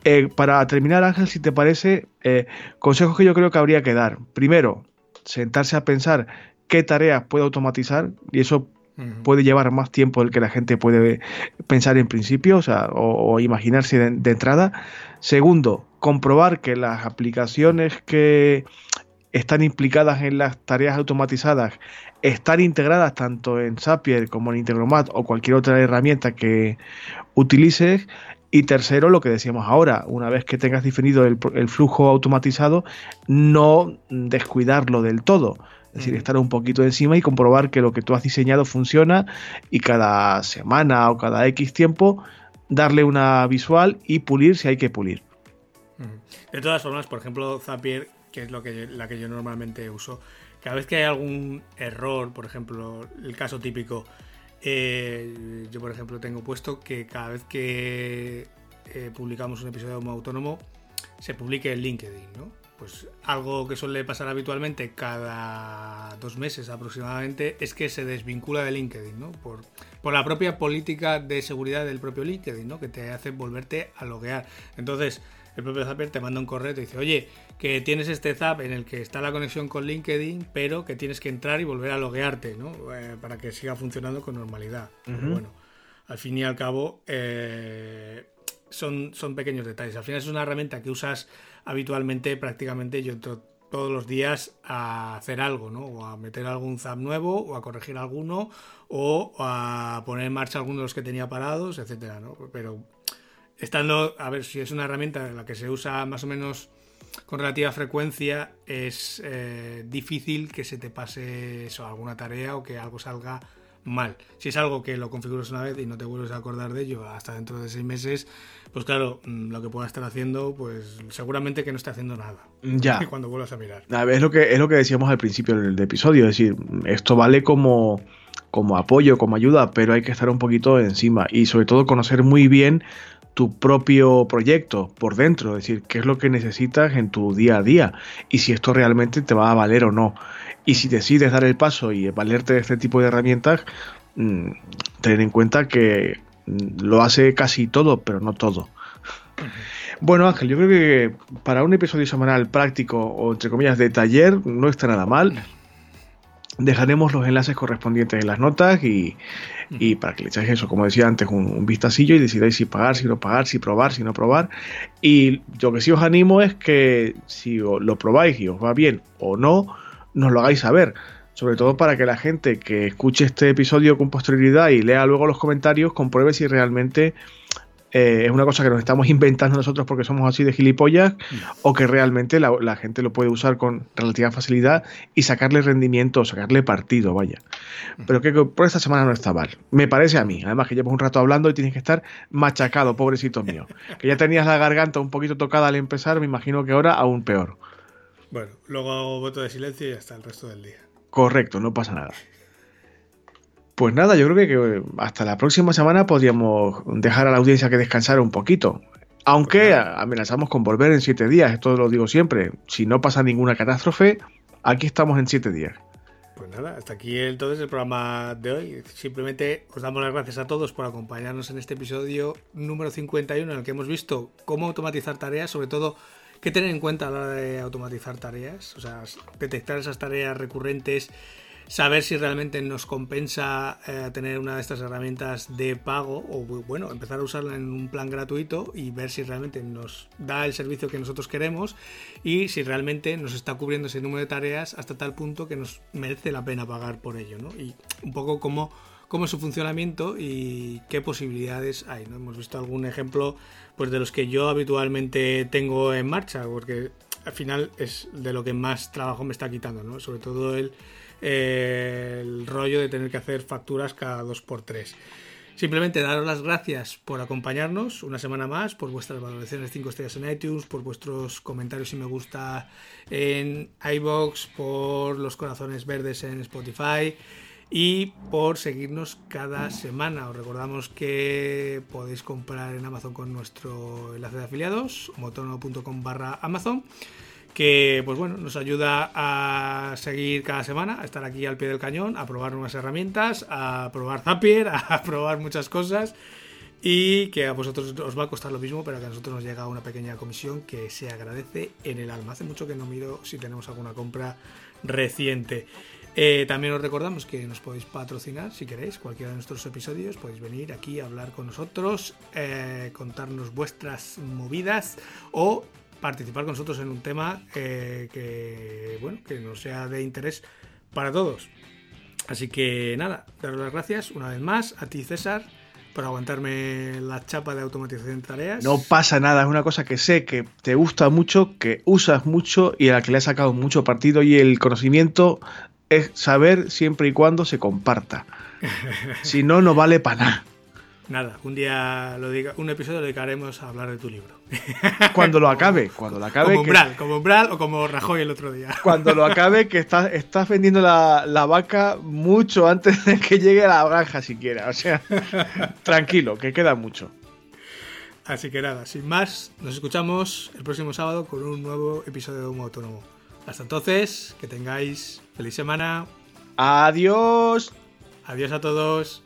Eh, para terminar Ángel, si te parece, eh, consejos que yo creo que habría que dar. Primero, sentarse a pensar qué tareas puede automatizar y eso puede llevar más tiempo del que la gente puede pensar en principio o, sea, o, imaginarse de, entrada. Segundo, comprobar que las aplicaciones que están implicadas en las tareas automatizadas están integradas tanto en Zapier como en Integromat o cualquier otra herramienta que utilices. Y tercero, lo que decíamos ahora, una vez que tengas definido el, el flujo automatizado, no descuidarlo del todo es decir, estar un poquito encima y comprobar que lo que tú has diseñado funciona y cada semana o cada X tiempo darle una visual y pulir si hay que pulir. De todas formas, por ejemplo, Zapier, que es lo que, la que yo normalmente uso, cada vez que hay algún error, por ejemplo, el caso típico, eh, yo por ejemplo tengo puesto que cada vez que eh, publicamos un episodio de Autónomo, se publique en LinkedIn, ¿no? Pues algo que suele pasar habitualmente cada dos meses aproximadamente es que se desvincula de LinkedIn, ¿no? Por, por la propia política de seguridad del propio LinkedIn, ¿no? Que te hace volverte a loguear. Entonces, el propio Zapper te manda un correo y te dice, oye, que tienes este Zap en el que está la conexión con LinkedIn, pero que tienes que entrar y volver a loguearte, ¿no? Eh, para que siga funcionando con normalidad. Bueno, al fin y al cabo, eh, son, son pequeños detalles. Al final es una herramienta que usas habitualmente prácticamente yo todos los días a hacer algo, ¿no? O a meter algún zap nuevo, o a corregir alguno, o a poner en marcha algunos de los que tenía parados, etcétera, ¿no? Pero estando, a ver, si es una herramienta en la que se usa más o menos con relativa frecuencia, es eh, difícil que se te pase alguna tarea o que algo salga mal. Si es algo que lo configuras una vez y no te vuelves a acordar de ello hasta dentro de seis meses, pues claro, mm, lo que pueda estar haciendo, pues seguramente que no esté haciendo nada. Ya. Cuando vuelvas a mirar. es lo que, es lo que decíamos al principio del episodio, es decir, esto vale como, como apoyo, como ayuda, pero hay que estar un poquito encima y sobre todo conocer muy bien tu propio proyecto por dentro, es decir, qué es lo que necesitas en tu día a día y si esto realmente te va a valer o no. Y si decides dar el paso y valerte de este tipo de herramientas, mm, tener en cuenta que mm, lo hace casi todo, pero no todo. Bueno, Ángel, yo creo que para un episodio semanal práctico o entre comillas de taller no está nada mal. Dejaremos los enlaces correspondientes en las notas y, para que le echáis eso, como decía antes, un, un, vistacillo y decidáis si pagar, si no pagar, si probar, si no probar. Y lo que sí os animo es que si lo probáis y os va bien o no, nos lo hagáis saber. Sobre todo para que la gente que escuche este episodio con posterioridad y lea luego los comentarios compruebe si realmente eh, es una cosa que nos estamos inventando nosotros porque somos así de gilipollas o que realmente la, gente lo puede usar con relativa facilidad y sacarle rendimiento, sacarle partido, vaya. Pero que por esta semana no está mal. Me parece a mí. Además que llevas un rato hablando y tienes que estar machacado, pobrecito mío. Que ya tenías la garganta un poquito tocada al empezar, me imagino que ahora aún peor. Bueno, luego hago voto de silencio y hasta el resto del día. Correcto, no pasa nada. Pues nada, yo creo que hasta la próxima semana podríamos dejar a la audiencia que descansara un poquito. Aunque pues amenazamos con volver en siete días, esto lo digo siempre. Si no pasa ninguna catástrofe, aquí estamos en siete días. Pues nada, hasta aquí entonces el programa de hoy. Simplemente os damos las gracias a todos por acompañarnos en este episodio número 51 en el que hemos visto cómo automatizar tareas, sobre todo qué tener en cuenta a la hora de automatizar tareas, o sea, detectar esas tareas recurrentes saber si realmente nos compensa eh, tener una de estas herramientas de pago o bueno, empezar a usarla en un plan gratuito y ver si realmente nos da el servicio que nosotros queremos y si realmente nos está cubriendo ese número de tareas hasta tal punto que nos merece la pena pagar por ello, ¿no? Y un poco cómo, cómo es su funcionamiento y qué posibilidades hay, ¿no? Hemos visto algún ejemplo pues de los que yo habitualmente tengo en marcha, porque al final es de lo que más trabajo me está quitando, ¿no? Sobre todo el el rollo de tener que hacer facturas cada 2x3. Simplemente daros las gracias por acompañarnos una semana más, por vuestras valoraciones 5 estrellas en iTunes, por vuestros comentarios y me gusta en iBox, por los corazones verdes en Spotify y por seguirnos cada semana. Os recordamos que podéis comprar en Amazon con nuestro enlace de afiliados, motono.com Amazon que pues bueno, nos ayuda a seguir cada semana, a estar aquí al pie del cañón, a probar nuevas herramientas, a probar Zapier, a probar muchas cosas y que a vosotros os va a costar lo mismo, pero que a nosotros nos llega una pequeña comisión que se agradece en el alma. Hace mucho que no miro si tenemos alguna compra reciente. Eh, también os recordamos que nos podéis patrocinar si queréis cualquiera de nuestros episodios. Podéis venir aquí a hablar con nosotros, eh, contarnos vuestras movidas o participar con nosotros en un tema eh, que, bueno, que nos sea de interés para todos. Así que nada, daros las gracias una vez más a ti César por aguantarme la chapa de automatización de tareas. No pasa nada, es una cosa que sé que te gusta mucho, que usas mucho y a la que le has sacado mucho partido y el conocimiento es saber siempre y cuando se comparta. si no, no vale para nada. Nada, un día lo diga, un episodio lo dedicaremos a hablar de tu libro. Cuando lo acabe, cuando lo acabe. Como Umbral, como Umbral o como Rajoy el otro día. Cuando lo acabe, que estás, estás vendiendo la, la, vaca mucho antes de que llegue a la granja siquiera. O sea, tranquilo, que queda mucho. Así que nada, sin más, nos escuchamos el próximo sábado con un nuevo episodio de Humo Autónomo. Hasta entonces, que tengáis feliz semana. Adiós. Adiós a todos.